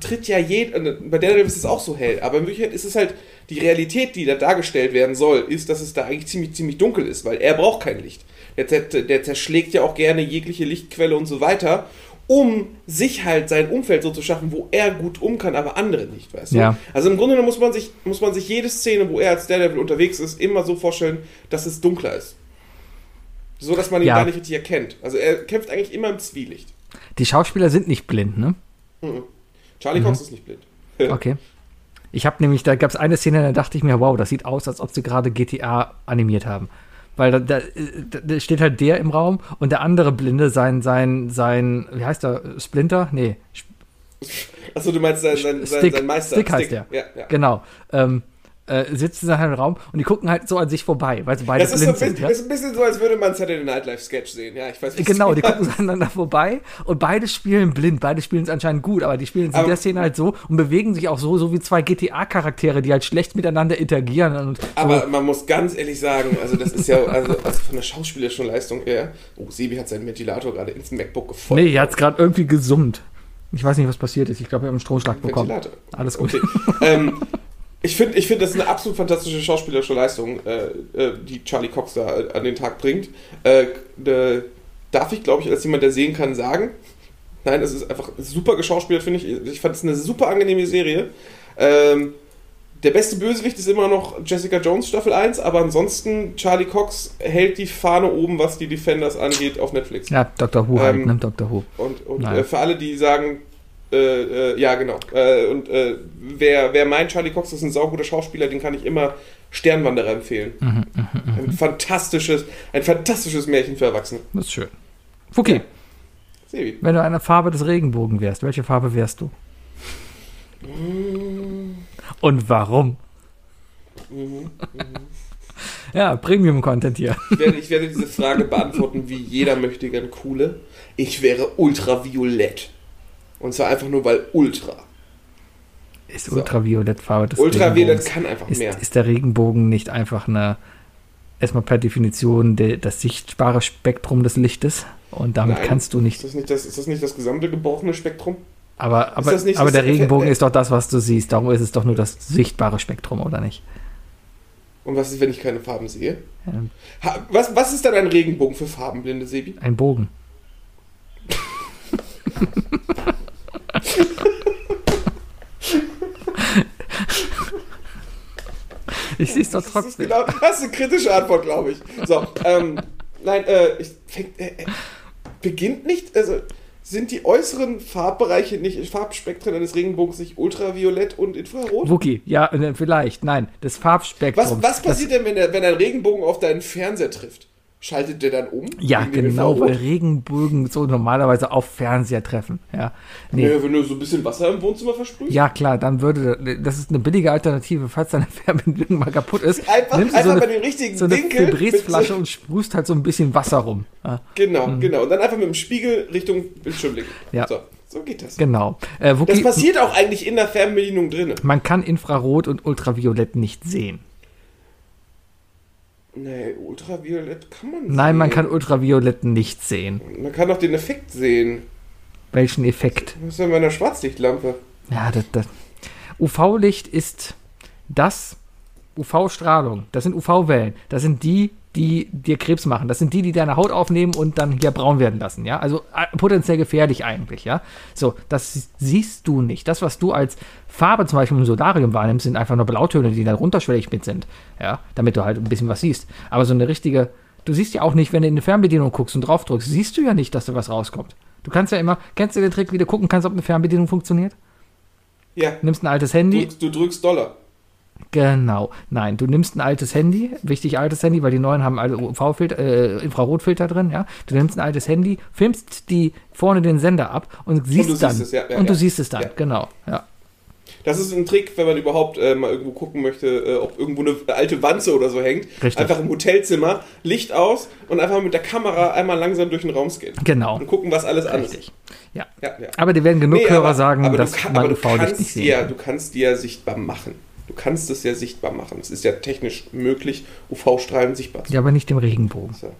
tritt ja jed äh, bei Daredevil ist es auch so hell, aber in Wirklichkeit ist es halt die Realität, die da dargestellt werden soll, ist, dass es da eigentlich ziemlich ziemlich dunkel ist, weil er braucht kein Licht. Der, der zerschlägt ja auch gerne jegliche Lichtquelle und so weiter, um sich halt sein Umfeld so zu schaffen, wo er gut um kann, aber andere nicht, weißt du? Ja. Also im Grunde genommen muss man sich muss man sich jede Szene, wo er als Daredevil unterwegs ist, immer so vorstellen, dass es dunkler ist. So, dass man ihn Ja. gar nicht richtig erkennt. Also er kämpft eigentlich immer im Zwielicht. Die Schauspieler sind nicht blind, ne? Charlie Mhm. Cox ist nicht blind. [LAUGHS] Okay. Ich habe nämlich, da gab es eine Szene, da dachte ich mir, wow, das sieht aus, als ob sie gerade GTA animiert haben. Weil da, da, da da steht halt der im Raum und der andere Blinde, sein, sein, sein, wie heißt der, Splinter? Nee, Achso, du meinst sein, sein, sein, Stick, sein Meister. Stick heißt der. Ja, ja. Genau. Ähm, äh, sitzen in einem Raum und die gucken halt so an sich vorbei, weil sie beide Das ist, so ein blind bisschen, sind. Ja? ist ein bisschen so, als würde man Saturday Night Live Sketch sehen. Ja, ich weiß was Genau, die gucken so [LAUGHS] aneinander vorbei und beide spielen blind. Beide spielen es anscheinend gut, aber die spielen es in der Szene halt so und bewegen sich auch so, so wie zwei GTA-Charaktere, die halt schlecht miteinander interagieren. So. Aber man muss ganz ehrlich sagen, also das ist ja also, also von der schauspielerischen Leistung her. Oh, Sebi hat seinen Ventilator gerade ins MacBook gefeuert. Nee, hier hat es gerade irgendwie gesummt. Ich weiß nicht, was passiert ist. Ich glaube, wir haben einen Stromschlag bekommen. Ventilator. Alles gut. Okay. [LAUGHS] ähm, ich finde, ich find, das ist eine absolut fantastische schauspielerische Leistung, äh, äh, die Charlie Cox da äh, an den Tag bringt. Äh, äh, darf ich, glaube ich, als jemand, der sehen kann, sagen. Nein, es ist einfach super geschauspielert, finde ich. Ich fand es eine super angenehme Serie. Ähm, der beste Bösewicht ist immer noch Jessica Jones Staffel 1, aber ansonsten Charlie Cox hält die Fahne oben, was die Defenders angeht, auf Netflix. Ja, Dr. Who halt, Ähm, ne? Dr. Who. Und, und äh, für alle, die sagen, äh, äh, ja, genau. Äh, und äh, wer, wer meint, Charlie Cox ist ein sauguter Schauspieler, den kann ich immer Sternwanderer empfehlen. Mhm, ein fantastisches, ein fantastisches Märchen für Erwachsene. Das ist schön. Fuki, Sebi. wenn du eine Farbe des Regenbogen wärst, welche Farbe wärst du? Und warum? Ja, Premium-Content hier. Ich werde, ich werde diese Frage beantworten, wie jeder möchte gern coole. Ich wäre ultraviolett. Und zwar einfach nur, weil Ultra. Ist So. Ultraviolett-Farbe des Ultraviolett kann einfach Ist, mehr. ist der Regenbogen nicht einfach eine, erstmal per Definition de, das sichtbare Spektrum des Lichtes? Und damit Nein. kannst du nicht. Ist das nicht das, ist das, nicht das gesamte gebrochene Spektrum? Aber, aber, das nicht aber der Regenbogen äh, ist doch das, was du siehst. Darum ist es doch nur das sichtbare Spektrum, oder nicht? Und was ist, wenn ich keine Farben sehe? Ähm, Ha, was, was ist dann ein Regenbogen für Farbenblinde, Sebi? Ein Bogen. [LAUGHS] [LAUGHS] ich sehe es doch Das ist, trotzdem. genau, das ist eine kritische Antwort, glaube ich. So, ähm, nein, äh, ich, fängt, äh, äh, beginnt nicht, also sind die äußeren Farbbereiche nicht, Farbspektren eines Regenbogens nicht ultraviolett und infrarot? Wookie, ja, äh, vielleicht. Nein, das Farbspektrum. Was, was passiert denn, wenn, der, wenn ein Regenbogen auf deinen Fernseher trifft? Schaltet der dann um? Ja, genau, weil? Regenbögen so normalerweise auf Fernseher treffen. Ja, nee. Naja, wenn du so ein bisschen Wasser im Wohnzimmer versprühst? Ja, klar, dann würde, das ist eine billige Alternative, falls deine [LAUGHS] Fernbedienung mal kaputt ist. Einfach, nimmst einfach so bei eine, dem richtigen so eine so- und sprühst halt so ein bisschen Wasser rum. Ja, Genau, genau. Und dann einfach mit dem Spiegel Richtung Bildschirm legen. Mhm. Ja. So, so geht das. genau. Äh, Das passiert auch eigentlich in der Fernbedienung drin. man kann Infrarot und Ultraviolett nicht sehen. Nee, ultraviolett kann man Nein, man sehen. kann Ultraviolett nicht sehen. Man kann doch den Effekt sehen. Welchen Effekt? Was ist bei einer Schwarzlichtlampe? Ja, das, das. UV-Licht ist das UV-Strahlung. Das sind UV-Wellen. Das sind die, die dir Krebs machen. Das sind die, die deine Haut aufnehmen und dann hier braun werden lassen. Ja, also äh, potenziell gefährlich eigentlich. Ja, so das siehst du nicht. Das, was du als Farbe zum Beispiel im Solarium wahrnimmst, sind einfach nur Blautöne, die dann runterschwellig mit sind. Ja, damit du halt ein bisschen was siehst. Aber so eine richtige, du siehst ja auch nicht, wenn du in eine Fernbedienung guckst und drauf drückst, siehst du ja nicht, dass da was rauskommt. Du kannst ja immer, kennst du den Trick, wie du gucken kannst, ob eine Fernbedienung funktioniert? Ja, nimmst ein altes du, Handy. drückst- du drückst Dollar. Genau. Nein, du nimmst ein altes Handy, wichtig altes Handy, weil die neuen haben alle UV-Filter, äh, Infrarotfilter drin, ja. Du nimmst ein altes Handy, filmst die vorne den Sender ab und siehst du dann. siehst es, ja, ja, und du ja. siehst es dann, Ja. genau. Ja. Das ist ein Trick, wenn man überhaupt äh, mal irgendwo gucken möchte, äh, ob irgendwo eine alte Wanze oder so hängt. Richtig. Einfach im Hotelzimmer, Licht aus und einfach mit der Kamera einmal langsam durch den Raum scannen. Genau. Und gucken, was alles an ist. Ja. Ja, ja. Aber dir werden genug Nee, Hörer aber- sagen, aber du dass kann- man UV-Licht nicht sehen kann. Du kannst dir ja sichtbar machen. Du kannst es ja sichtbar machen. Es ist ja technisch möglich, UV-Strahlen sichtbar zu Ja, aber nicht im Regenbogen. machen.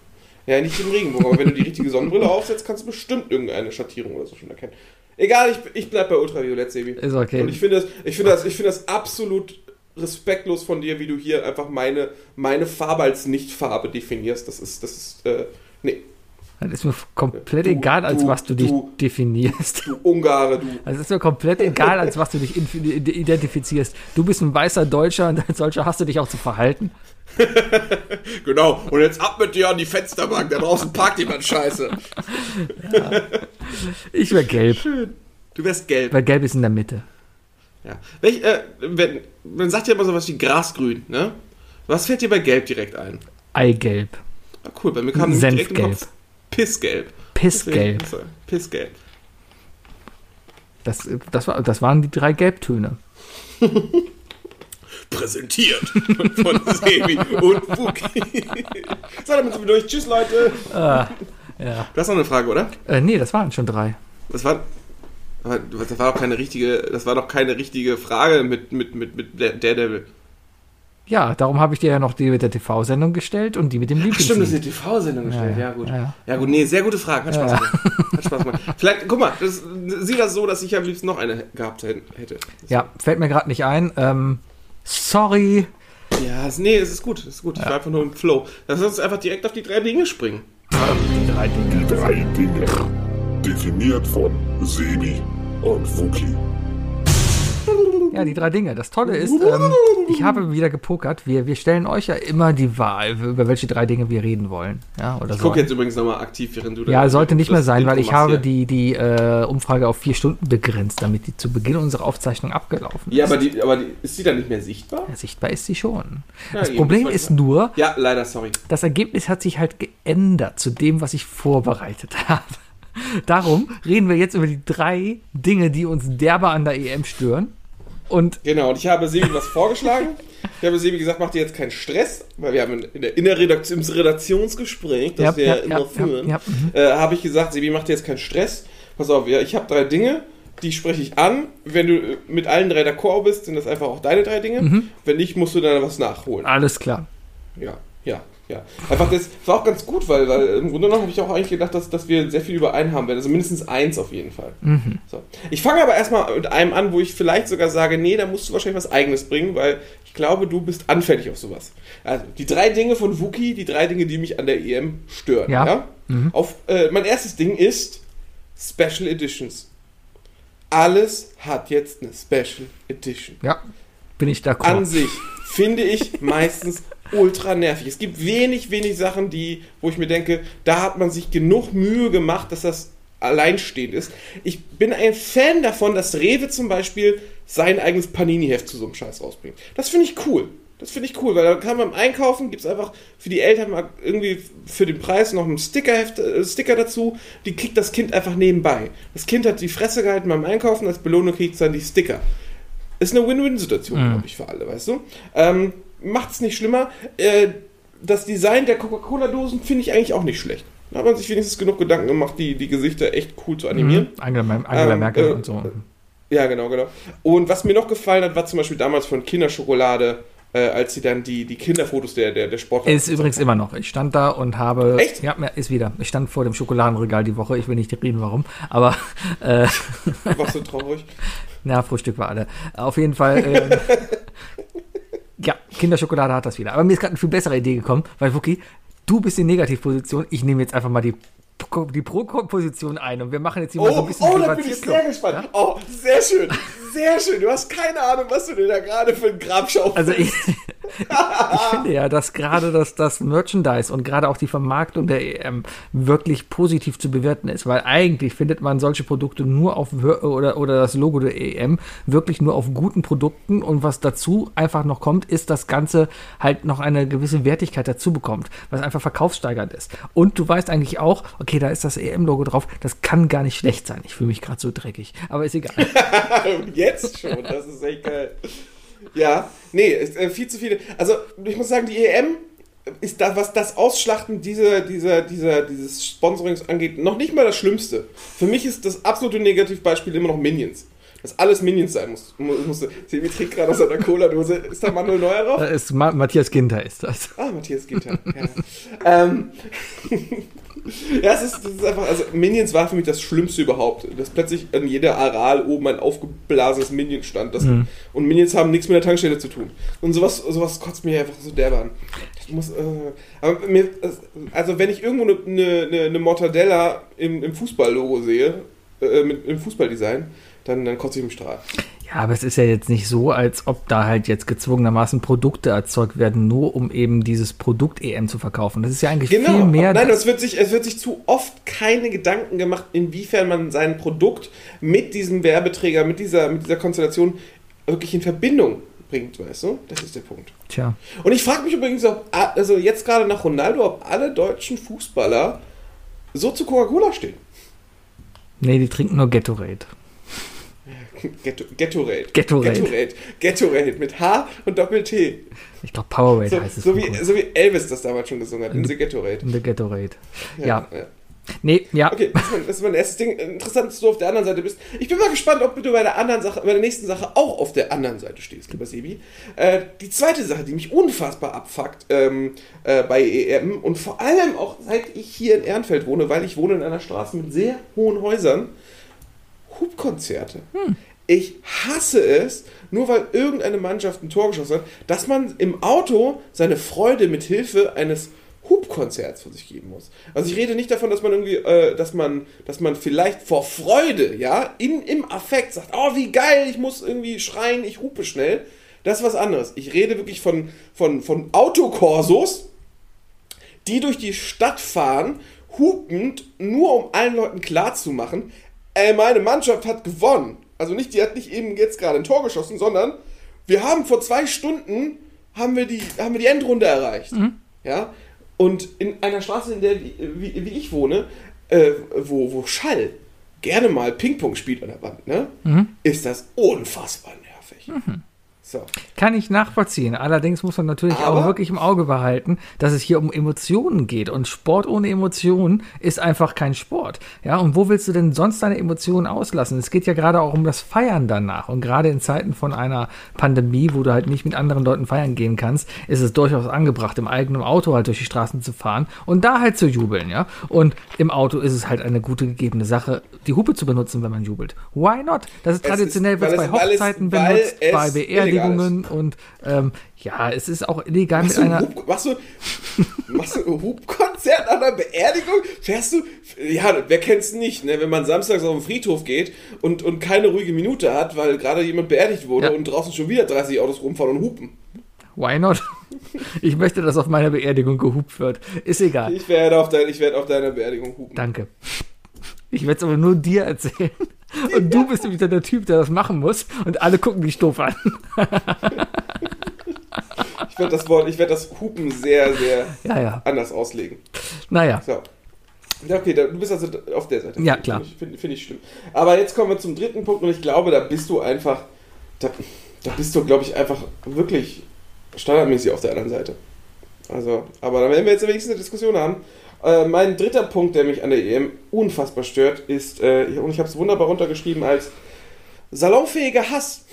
Ja, nicht im Regenbogen, aber wenn du die richtige Sonnenbrille aufsetzt, kannst du bestimmt irgendeine Schattierung oder so schon erkennen. Egal, ich, ich bleib bei Ultraviolett, Sebi. Ist okay. Und ich finde das, ich finde das, ich finde das absolut respektlos von dir, wie du hier einfach meine, meine Farbe als Nicht-Farbe definierst. Das ist, das ist, äh, nee, Das ist mir komplett Du- egal, als du- was du dich du- definierst. du Ungare, du. Also ist mir komplett egal, als was du dich identifizierst. Du bist ein weißer Deutscher und als solcher hast du dich auch zu verhalten. [LAUGHS] Genau, und jetzt ab mit dir an die Fensterbank, da draußen parkt jemand Scheiße. Ich wäre gelb, Du wärst gelb. weil gelb ist in der Mitte. Ja. Welch, äh, wenn, man sagt ja immer sowas wie Grasgrün, ne? Was fällt dir bei Gelb direkt ein? Eigelb. Ah, cool, bei mir kam direkt im Senfgelb. Kopf Pissgelb. Pissgelb. Deswegen- Pissgelb. Das, das, war, das waren die drei Gelbtöne. [LAUGHS] präsentiert von Sebi und Fuki. so, damit sind wir durch. Tschüss, Leute. ja. Du hast noch eine Frage, oder? Äh, nee, das waren schon drei. Das war, aber das war doch keine richtige, das war doch keine richtige Frage mit, mit, mit, mit der Daredevil. Ja, darum habe ich dir ja noch die mit der TV-Sendung gestellt und die mit dem Ach, Lieblingslied. stimmt, das ist eine TV-Sendung gestellt. Ja, ja, gut. ja, Ja, ja. gut, nee, sehr gute Frage. Hat Spaß Ja. gemacht. Hat Spaß gemacht. Vielleicht, guck mal, das, sieh das so, dass ich am liebsten noch eine gehabt hätte. Ja, fällt mir gerade nicht ein. Ähm, sorry. Ja, es- nee, es ist gut, es ist gut. Ich war einfach nur im Flow. Lass uns einfach direkt auf die drei Dinge springen. Die drei Dinge. Die drei Dinge. Definiert von Sebi und Fuki. Ja, die drei Dinge. Das Tolle ist, ähm, ich habe wieder gepokert. Wir, wir stellen euch ja immer die Wahl, über welche drei Dinge wir reden wollen. Ja, oder Ich so. gucke jetzt übrigens nochmal aktiv, während du da- Ja, sollte nicht mehr sein, weil ich habe hier. die, die äh, Umfrage auf vier Stunden begrenzt, damit die zu Beginn unserer Aufzeichnung abgelaufen ist. Ja, aber, die, aber die, ist die dann nicht mehr sichtbar? Ja, sichtbar ist sie schon. Ja, das eben, Problem ist nur, Ja, leider, sorry. das Ergebnis hat sich halt geändert zu dem, was ich vorbereitet [LAUGHS] habe. Darum reden wir jetzt über die drei Dinge, die uns derbe an der EM stören. Und Genau, und ich habe Sebi was vorgeschlagen. [LAUGHS] Ich habe Sebi gesagt, mach dir jetzt keinen Stress, weil wir haben in der, in der Redaktion, im Redaktionsgespräch, das Ja, wir ja, immer ja, führen, ja, mhm. äh, habe ich gesagt, Sebi, mach dir jetzt keinen Stress. Pass auf, ja, ich habe drei Dinge, die spreche ich an. Wenn du äh, mit allen drei d'accord bist, sind das einfach auch deine drei Dinge. Mhm. Wenn nicht, musst du dann was nachholen. alles klar. Ja, ja, ja. Einfach das war auch ganz gut, weil, weil im Grunde genommen habe ich auch eigentlich gedacht, dass, dass wir sehr viel überein haben werden. Also mindestens eins auf jeden Fall. So. Ich fange aber erstmal mit einem an, wo ich vielleicht sogar sage, nee, da musst du wahrscheinlich was eigenes bringen, weil ich glaube, du bist anfällig auf sowas. Also, die drei Dinge von Wookie, die drei Dinge, die mich an der EM stören. Ja. Auf, äh, mein erstes Ding ist Special Editions. Alles hat jetzt eine Special Edition Ja, bin ich an d'accord. sich finde ich meistens [LAUGHS] ultra nervig. Es gibt wenig, wenig Sachen, die, wo ich mir denke, da hat man sich genug Mühe gemacht, dass das alleinstehend ist. Ich bin ein Fan davon, dass Rewe zum Beispiel sein eigenes Panini-Heft zu so einem Scheiß rausbringt. Das finde ich cool. Das finde ich cool, weil da kann man beim Einkaufen, gibt es einfach für die Eltern mal irgendwie für den Preis noch einen Stickerheft, äh, Sticker dazu, die kriegt das Kind einfach nebenbei. Das Kind hat die Fresse gehalten beim Einkaufen, als Belohnung kriegt es dann die Sticker. Ist eine Win-Win-Situation, glaube ich, für alle, weißt du? Ähm, Macht es nicht schlimmer. Äh, das Design der Coca-Cola-Dosen finde ich eigentlich auch nicht schlecht. Da hat man sich wenigstens genug Gedanken gemacht, die, die Gesichter echt cool zu animieren. Mhm. Angela, Angela Ähm, Merkel äh, und so. Ja, genau, genau. Und was mir noch gefallen hat, war zum Beispiel damals von Kinderschokolade, äh, als sie dann die, die Kinderfotos der, der, der Sportler. Ist übrigens immer noch. Ich stand da und habe. Echt? Ja, ist wieder. Ich stand vor dem Schokoladenregal die Woche. Ich will nicht reden, warum. Aber, äh, Warst so traurig? [LAUGHS] na, Frühstück war alle. Auf jeden Fall. ja, [LAUGHS] Kinderschokolade hat das wieder. Aber mir ist gerade eine viel bessere Idee gekommen, weil, Wookie, du bist in Negativposition. Ich nehme jetzt einfach mal die, die Pro-Position ein und wir machen jetzt hier mal so Oh, ein bisschen oh da bin ich sehr gespannt. Oh, sehr schön. Sehr schön. Du hast keine Ahnung, was du dir da gerade für einen Grab schaust. Also ich, ich finde ja, dass gerade das, das Merchandise und gerade auch die Vermarktung der EM wirklich positiv zu bewerten ist, weil eigentlich findet man solche Produkte nur auf oder, oder das Logo der EM wirklich nur auf guten Produkten und was dazu einfach noch kommt, ist das Ganze halt noch eine gewisse Wertigkeit dazu bekommt, was einfach verkaufssteigernd ist. Und du weißt eigentlich auch, okay, da ist das EM-Logo drauf, das kann gar nicht schlecht sein. Ich fühle mich gerade so dreckig, aber ist egal. [LAUGHS] Jetzt schon, das ist echt geil. Ja, nee, ist, äh, viel zu viele. Also, ich muss sagen, die EM ist da, was das Ausschlachten dieser, dieser, dieser, dieses Sponsorings angeht, noch nicht mal das Schlimmste. Für mich ist das absolute Negativbeispiel immer noch Minions. Dass alles Minions sein muss. mu- musste. Sie trinkt gerade aus einer Cola-Dose. Ist da Manuel Neuer drauf? Da ist Ma Matthias Ginter ist das. Ah, Matthias Ginter. Ja. ähm, [LAUGHS] ja, es ist, das ist einfach, also Minions war für mich das Schlimmste überhaupt. Dass plötzlich an jeder Aral oben ein aufgeblasenes Minion stand. Das, Und Minions haben nichts mit der Tankstelle zu tun. Und sowas, sowas kotzt mich einfach so derbe an. Ich muss, äh, aber mir, also wenn ich irgendwo eine, eine, eine Mortadella im, im Fußballlogo sehe, äh, mit, im Fußballdesign, dann, dann kotze ich im Strahl. Ja, aber es ist ja jetzt nicht so, als ob da halt jetzt gezwungenermaßen Produkte erzeugt werden, nur um eben dieses Produkt EM zu verkaufen. Das ist ja eigentlich Genau. viel mehr. Nein, es wird, sich, es wird sich zu oft keine Gedanken gemacht, inwiefern man sein Produkt mit diesem Werbeträger, mit dieser, mit dieser Konstellation wirklich in Verbindung bringt, weißt du? Das ist der Punkt. Tja, Und ich frage mich übrigens, ob, also jetzt gerade nach Ronaldo, ob alle deutschen Fußballer so zu Coca-Cola stehen. nee, die trinken nur Gatorade. Ghetto, Ghettorade. Ghettorade. Ghettorade. Ghettorade mit H und Doppel-T. Ich glaube, Powerade So, heißt es. so, wie, so wie Elvis das damals schon gesungen hat, in The Ghettorade. In the Ghettorade. Ja. ja. Nee, ja. Okay, das ist, mein, das ist mein erstes Ding. Interessant, dass du auf der anderen Seite bist. Ich bin mal gespannt, ob du bei der anderen Sache, bei der nächsten Sache auch auf der anderen Seite stehst, lieber Sebi. Äh, die zweite Sache, die mich unfassbar abfuckt ähm, äh, bei EM und vor allem auch seit ich hier in Ehrenfeld wohne, weil ich wohne in einer Straße mit sehr hohen Häusern, Hubkonzerte. Ich hasse es, nur weil irgendeine Mannschaft ein Tor geschossen hat, dass man im Auto seine Freude mit Hilfe eines Hubkonzerts von sich geben muss. Also ich rede nicht davon, dass man irgendwie, äh, dass man, dass man vielleicht vor Freude, ja, in, im Affekt sagt, oh wie geil, ich muss irgendwie schreien, ich hupe schnell. Das ist was anderes. Ich rede wirklich von, von, von Autokorsos, die durch die Stadt fahren, hupend, nur um allen Leuten klarzumachen, ey, meine Mannschaft hat gewonnen. Also nicht, die hat nicht eben jetzt gerade ein Tor geschossen, sondern wir haben vor zwei Stunden haben wir die, haben wir die Endrunde erreicht. Ja. Und in einer Straße, in der wie, wie, wie ich wohne, äh, wo, wo Schall gerne mal Ping-Pong spielt an der Wand, ne? Ist das unfassbar nervig. So. Kann ich nachvollziehen. Allerdings muss man natürlich Aber- auch wirklich im Auge behalten, dass es hier um Emotionen geht. Und Sport ohne Emotionen ist einfach kein Sport. Ja, und wo willst du denn sonst deine Emotionen auslassen? Es geht ja gerade auch um das Feiern danach. Und gerade in Zeiten von einer Pandemie, wo du halt nicht mit anderen Leuten feiern gehen kannst, ist es durchaus angebracht, im eigenen Auto halt durch die Straßen zu fahren und da halt zu jubeln, ja. Und im Auto ist es halt eine gute gegebene Sache, die Hupe zu benutzen, wenn man jubelt. Why not? Das ist traditionell, wird bei Hochzeiten weil benutzt, bei illegal Beerdigungen und ähm, ja, es ist auch illegal Machst mit einer. Hub, machst, du, machst du ein Hubkonzert an einer Beerdigung? Fährst du? Ja, wer kennt's nicht, ne? wenn man samstags auf den Friedhof geht und, und keine ruhige Minute hat, weil gerade jemand beerdigt wurde Ja. und draußen schon wieder 30 Autos rumfahren und hupen. Why not? [LAUGHS] Ich möchte, dass auf meiner Beerdigung gehupt wird. Ist egal. Ich werde auf, dein, ich werde auf deiner Beerdigung hupen. Danke. Ich werde es aber nur dir erzählen. Und du bist dann der Typ, der das machen muss. Und alle gucken dich doof an. [LAUGHS] Ich werde das Wort, ich werde das Hupen sehr, sehr Ja, ja. anders auslegen. Naja. So. Ja, okay, du bist also auf der Seite. Ja, klar. Finde ich, finde ich schlimm. Aber jetzt kommen wir zum dritten Punkt und ich glaube, da bist du einfach, da, da bist du, glaube ich, einfach wirklich standardmäßig auf der anderen Seite. Also, aber da werden wir jetzt wenigstens eine Diskussion haben. Äh, mein dritter Punkt, der mich an der EM unfassbar stört, ist, äh, und ich habe es wunderbar runtergeschrieben als salonfähiger Hass.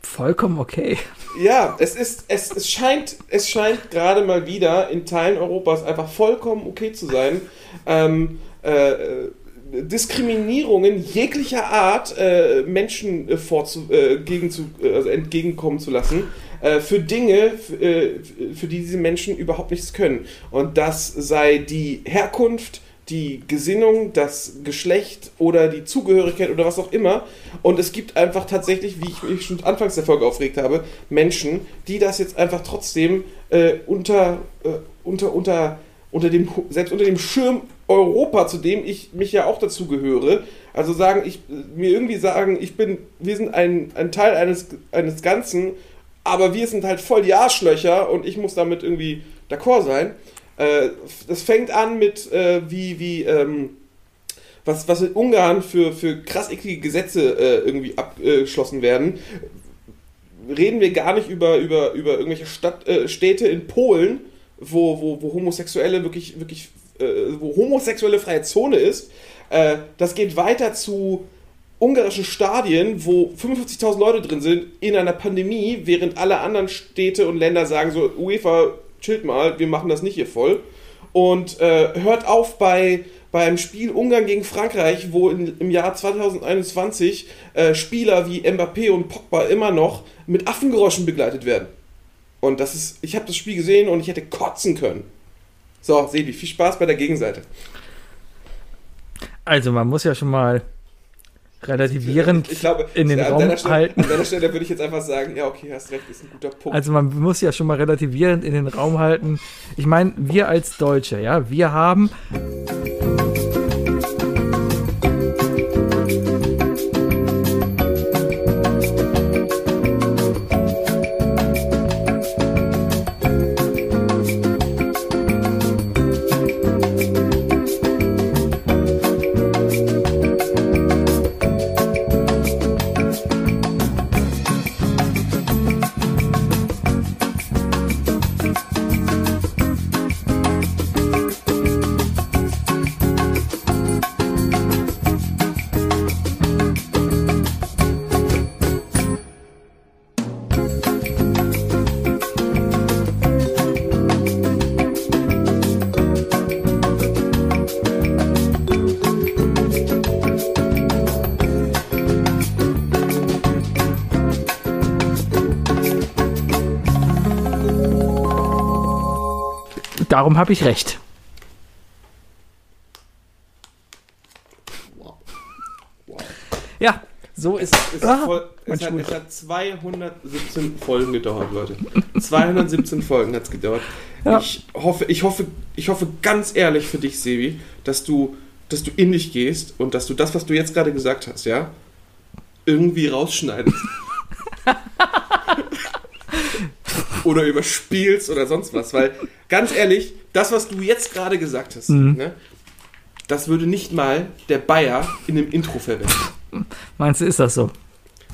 Vollkommen okay. Ja, es ist, es, es scheint, es scheint gerade mal wieder in Teilen Europas einfach vollkommen okay zu sein, ähm, äh, Diskriminierungen jeglicher Art äh, Menschen äh, vorzu, äh, gegen zu, äh, also entgegenkommen zu lassen äh, für Dinge, äh, für die diese Menschen überhaupt nichts können. Und das sei die Herkunft, die Gesinnung, das Geschlecht oder die Zugehörigkeit oder was auch immer. Und es gibt einfach tatsächlich, wie ich mich schon anfangs der Folge aufgeregt habe, Menschen, die das jetzt einfach trotzdem äh, unter, äh, unter, unter, unter dem, selbst unter dem Schirm Europa, zu dem ich mich ja auch dazu gehöre, also sagen, ich, mir irgendwie sagen, ich bin, wir sind ein, ein Teil eines, eines Ganzen, aber wir sind halt voll die Arschlöcher und ich muss damit irgendwie d'accord sein. Äh, das fängt an mit, äh, wie, wie, ähm, was, was in Ungarn für, für krass eklige Gesetze äh, irgendwie abgeschlossen werden. Reden wir gar nicht über, über, über irgendwelche Stadt, äh, Städte in Polen, wo, wo, wo Homosexuelle wirklich, wirklich, äh, wo homosexuelle freie Zone ist. Äh, das geht weiter zu ungarischen Stadien, wo 55.000 Leute drin sind, in einer Pandemie, während alle anderen Städte und Länder sagen so, UEFA, chillt mal, wir machen das nicht hier voll. Und äh, hört auf bei, beim Spiel Ungarn gegen Frankreich, wo in, im Jahr 2021 äh, Spieler wie Mbappé und Pogba immer noch mit Affengeräuschen begleitet werden. Und das ist, ich habe das Spiel gesehen und ich hätte kotzen können. So, Sebi, viel Spaß bei der Gegenseite. Also, man muss ja schon mal relativierend Ich glaube, in den an Raum Stelle, halten. An deiner Stelle würde ich jetzt einfach sagen, ja, okay, hast recht, ist ein guter Punkt. Also man muss ja schon mal relativierend in den Raum halten. Ich meine, wir als Deutsche, ja, wir haben darum habe ich recht. Ja, so ist Es, Ah, voll, es, hat, es hat 217 Folgen gedauert, Leute. 217 Folgen hat es gedauert. Ja. Ich, hoffe, ich, hoffe, ich hoffe ganz ehrlich für dich, Sebi, dass du, dass du in dich gehst und dass du das, was du jetzt gerade gesagt hast, ja, irgendwie rausschneidest. [LAUGHS] oder überspielst oder sonst was. Weil, ganz ehrlich, das, was du jetzt gerade gesagt hast, Mhm. ne, das würde nicht mal der Bayer in dem Intro verwenden. Meinst du, ist das so?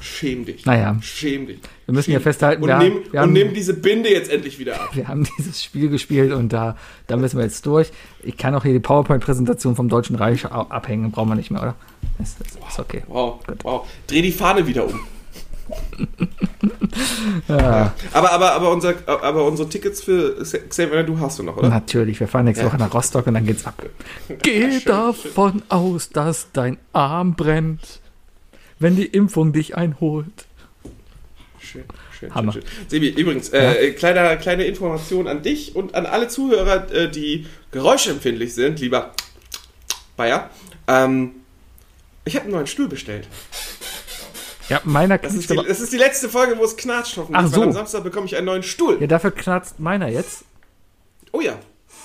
Schäm dich. Naja. Schäm dich. Wir müssen ja Schäm- festhalten, und, wir nimm, haben- wir und nimm diese Binde jetzt endlich wieder ab. Wir haben dieses Spiel gespielt und da, da müssen wir jetzt durch. Ich kann auch hier die PowerPoint-Präsentation vom Deutschen Reich abhängen, brauchen wir nicht mehr, oder? Ist, ist, ist okay. Wow, wow. Dreh die Fahne wieder um. Ja. Aber, aber, aber, unser, aber unsere Tickets für Xavier, du hast du noch, oder? Natürlich, wir fahren nächste Ja. Woche nach Rostock und dann geht's ab. Geh schön, davon aus, dass dein Arm brennt, wenn die Impfung dich einholt. Schön, schön, Hammer. schön, schön. Sebi, übrigens, äh, kleiner, kleine Information an dich und an alle Zuhörer, äh, die geräuschempfindlich sind, lieber Bayer. Ähm, ich habe einen neuen Stuhl bestellt. Ja, meiner Das ist, die, das ist die letzte Folge, wo es knatscht hoffentlich. Ach so. am Samstag bekomme ich einen neuen Stuhl. Ja, dafür knarzt meiner jetzt. Oh ja.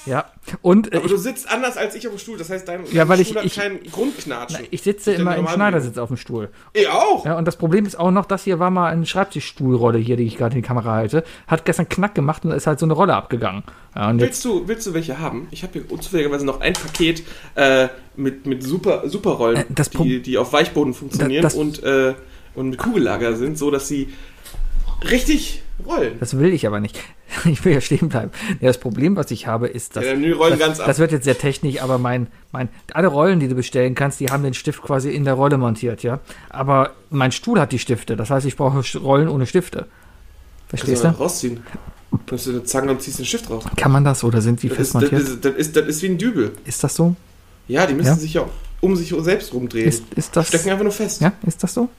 Ja. Und äh, Aber ich, du sitzt anders als ich auf dem Stuhl. Das heißt, dein, Ja, weil ich- Stuhl hat ich- keinen Grundknatschen. ich sitze immer im Schneidersitz auf dem Stuhl. Ich auch. Ja, und das Problem ist auch noch, das hier war mal eine Schreibtischstuhlrolle hier, die ich gerade in die Kamera halte. Hat gestern Knack gemacht und ist halt so eine Rolle abgegangen. Ja, und jetzt, Willst du, willst du welche haben? Ich habe hier zufälligerweise noch ein Paket äh, mit, mit super, Superrollen, Äh, das die, die auf Weichboden funktionieren Das- und, äh, und mit Kugellager sind, so dass sie richtig rollen. das will ich aber nicht. [LAUGHS] Ich will ja stehen bleiben. Ja, das Problem, was ich habe, ist, dass. Ja, die rollen das, ganz ab. das wird jetzt sehr technisch, aber mein, mein, alle Rollen, die du bestellen kannst, die haben den Stift quasi in der Rolle montiert, ja. Aber mein Stuhl hat die Stifte. Das heißt, ich brauche Rollen ohne Stifte. Verstehst du rausziehen. Nimmst du eine Zange und ziehst den Stift raus. Kann man das oder sind die Das fest ist, das, montiert? ist, das, ist, das ist wie ein Dübel. Ist das so? Ja, die müssen Ja. sich ja um sich selbst rumdrehen. Ist, ist das? Stecken einfach nur fest. Ja, ist das so?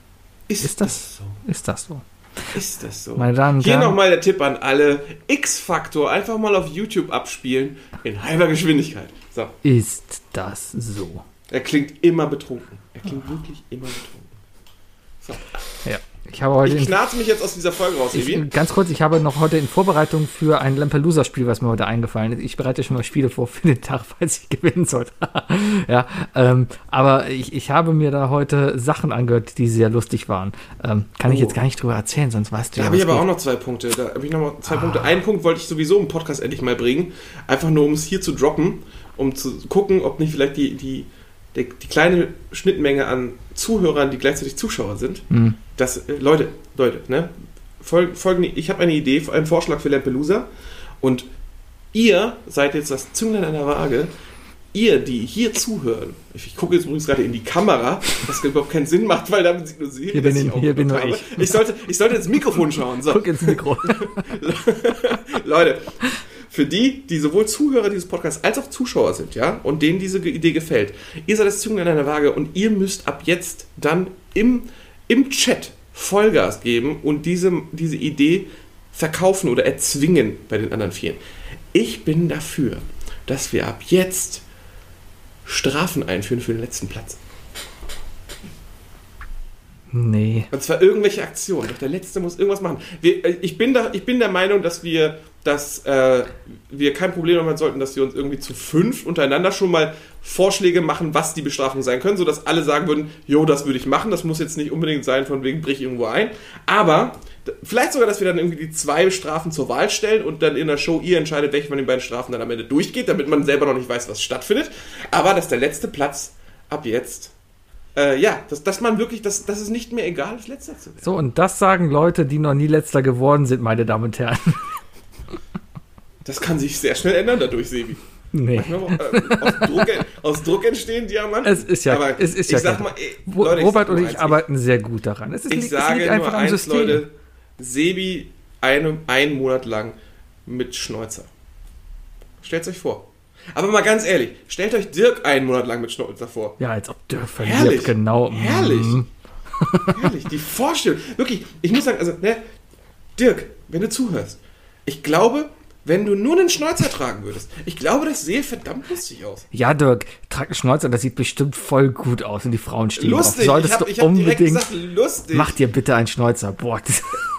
Ist, ist das- so? Ist das so? Ist das so? Meine Damen Hier nochmal der Tipp an alle. X-Faktor einfach mal auf YouTube abspielen in halber Geschwindigkeit. So. Ist das so? Er klingt immer betrunken. Er klingt wirklich immer betrunken. So. Ich habe heute Ich knarze mich jetzt aus dieser Folge raus, Evi. ich, ganz kurz, ich habe noch heute in Vorbereitung für ein Lampelusa-Spiel, was mir heute eingefallen ist. Ich bereite schon mal Spiele vor für den Tag, [LAUGHS] falls ich gewinnen sollte. [LAUGHS] ja, ähm, aber ich, ich habe mir da heute Sachen angehört, die sehr lustig waren. Ähm, kann ich Oh. jetzt gar nicht drüber erzählen, sonst weißt du Da ja, habe ich aber auch geht. noch zwei Punkte. Da habe ich noch mal zwei Punkte. Einen Punkt wollte ich sowieso im Podcast endlich mal bringen. Einfach nur, um es hier zu droppen, um zu gucken, ob nicht vielleicht die, die, die, die kleine Schnittmenge an Zuhörern, die gleichzeitig Zuschauer sind. Hm. Das, äh, Leute, Leute, ne? Fol folgende, ich habe eine Idee, einen Vorschlag für Lampelusa. Und ihr seid jetzt das Zünglein an der Waage. Ihr, die hier zuhören, ich, ich gucke jetzt übrigens gerade in die Kamera, was [LAUGHS] überhaupt keinen Sinn macht, weil damit sieht nur sie, Hier bin ich- hier bin nur ich. Ich sollte, ich sollte ins Mikrofon schauen. So. [LAUGHS] Guck ins Mikro. [LAUGHS] Leute, für die, die sowohl Zuhörer dieses Podcasts als auch Zuschauer sind, ja, und denen diese Idee gefällt, ihr seid das Zünglein an der Waage und ihr müsst ab jetzt dann im, im Chat Vollgas geben und diese, diese Idee verkaufen oder erzwingen bei den anderen Vieren. Ich bin dafür, dass wir ab jetzt Strafen einführen für den letzten Platz. nee. Und zwar irgendwelche Aktionen. Doch der Letzte muss irgendwas machen. Wir, äh, ich, bin da, ich bin der Meinung, dass wir, dass, äh, wir kein Problem haben sollten, dass wir uns irgendwie zu fünf untereinander schon mal Vorschläge machen, was die Bestrafungen sein können, sodass alle sagen würden, jo, das würde ich machen. Das muss jetzt nicht unbedingt sein, von wegen brich irgendwo ein. Aber vielleicht sogar, dass wir dann irgendwie die zwei Strafen zur Wahl stellen und dann in der Show ihr entscheidet, welche von den beiden Strafen dann am Ende durchgeht, damit man selber noch nicht weiß, was stattfindet. Aber dass der letzte Platz ab jetzt äh, ja, dass, dass man wirklich, dass, dass es nicht mehr egal ist, letzter zu werden. So, und das sagen Leute, die noch nie letzter geworden sind, meine Damen und Herren. Das kann sich sehr schnell ändern dadurch, Sebi. nee. Manchmal, äh, aus, Druck, aus Druck entstehen Diamanten. Es ist ja, Aber es ist ja ich sag mal, ey, Wo- Leute, Robert sag und nur ich arbeiten sehr gut daran. Es, ist, Ich, ich es sage nur einfach am eins, System. Leute. Sebi eine, einen Monat lang mit Schnäuzer. Stellt euch vor. Aber mal ganz ehrlich, stellt euch Dirk einen Monat lang mit Schnäuzer vor. Ja, als ob der verliert, Herrlich. genau. Herrlich. Mhm. Herrlich, die Vorstellung. Wirklich, ich muss sagen, also, ne, Dirk, wenn du zuhörst, ich glaube, wenn du nur einen Schnäuzer tragen würdest. Ich glaube, das sähe verdammt lustig aus. Ja, Dirk, trag einen Schnäuzer, das sieht bestimmt voll gut aus und die Frauen stehen Lustig, drauf. Solltest ich hab, du ich direkt unbedingt. gesagt, lustig. Mach dir bitte einen Schnäuzer. Boah,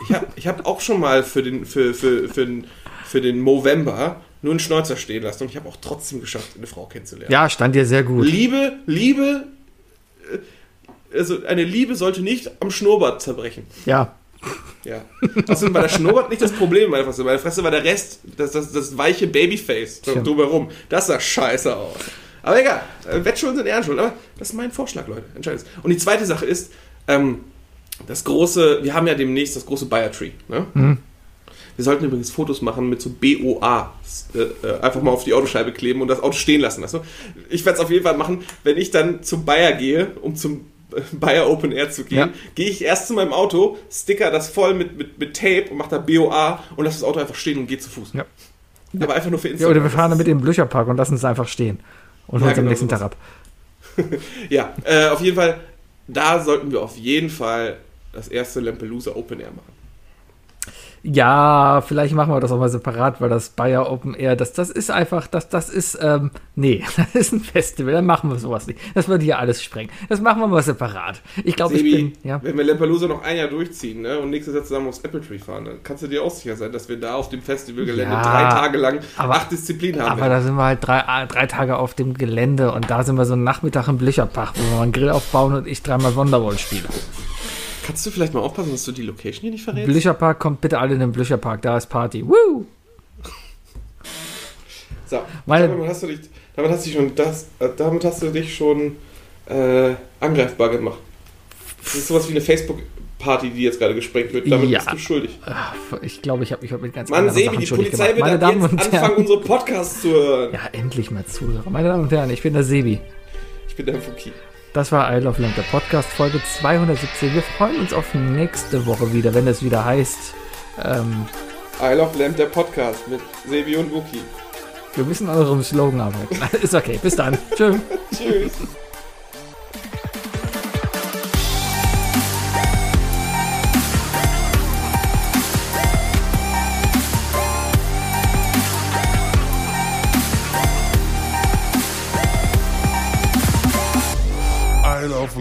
Ich habe ich hab auch schon mal für den, für, für, für den, für den Movember nur einen Schnäuzer stehen lassen und ich habe auch trotzdem geschafft, eine Frau kennenzulernen. ja, stand dir sehr gut. Liebe, Liebe, äh, also eine Liebe sollte nicht am Schnurrbart zerbrechen. Ja, Ja. Außerdem war der Schnurrbart nicht das Problem in meiner Fresse. Meine Fresse war der Rest, das, das, das weiche Babyface Tja. drumherum. Das sah scheiße aus. Aber egal, äh, Wettschulden sind Ehrenschulden. Aber das ist mein Vorschlag, Leute. Entscheidet. Und die zweite Sache ist, ähm, das große, wir haben ja demnächst das große Bayer Tree. Ne? Mhm. Wir sollten übrigens Fotos machen mit so BOA. Äh, äh, einfach mal auf die Autoscheibe kleben und das Auto stehen lassen. Weißt du? Ich werde es auf jeden Fall machen, wenn ich dann zum Bayer gehe, um zum Bayer Open Air zu gehen, Ja. gehe ich erst zu meinem Auto, sticker das voll mit, mit, mit Tape und mache da BOA und lasse das Auto einfach stehen und gehe zu Fuß. Ja. Aber einfach nur für ja Instagram. oder wir fahren dann mit dem Blücherpark und lassen es einfach stehen. Und Ja, holen es am genau nächsten sowas. Tag ab. [LAUGHS] Ja, äh, auf jeden Fall, da sollten wir auf jeden Fall das erste Lampelusa Open Air machen. Ja, vielleicht machen wir das auch mal separat, weil das Bayer Open Air, das, das ist einfach, das, das ist, ähm, nee, [LAUGHS] das ist ein Festival, dann machen wir sowas nicht. Das würde hier alles sprengen. Das machen wir mal separat. Ich glaube, ich bin, ja. wenn wir Lampelusa noch ein Jahr durchziehen ne, und nächstes Jahr zusammen aufs Apple Tree fahren, dann kannst du dir auch sicher sein, dass wir da auf dem Festivalgelände Ja, drei Tage lang aber- acht Disziplinen haben Aber werden. da sind wir halt drei, ah, drei Tage auf dem Gelände und da sind wir so einen Nachmittag im Blücherpark, wo wir mal einen Grill aufbauen und ich dreimal Wonderwall spiele. Kannst du vielleicht mal aufpassen, dass du die Location hier nicht verrätst? Blücherpark, kommt bitte alle in den Blücherpark, da ist Party. Woo! So, Meine- damit hast du dich, damit hast du dich schon das, äh, damit hast du dich schon äh, angreifbar gemacht. Das ist sowas wie eine Facebook-Party, die jetzt gerade gesprengt wird. Damit Ja. bist du schuldig. Ich glaube, ich habe mich heute mit ganz Mann, Sebi, Sachen die Polizei wird jetzt und anfangen, Herren. unsere Podcasts zu hören. Ja, endlich mal Zuhörer. Meine Damen und Herren, ich bin der Sebi. Ich bin der Fuki. Das war I Love Lamp, der Podcast, Folge 217. Wir freuen uns auf nächste Woche wieder, wenn es wieder heißt, ähm, I Love Lamp, der Podcast mit Sebi und Wookie. wir müssen an eurem Slogan arbeiten. [LAUGHS] Ist okay, bis dann. [LAUGHS] Tschüss. Tschüss.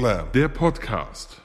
Lab, der Podcast.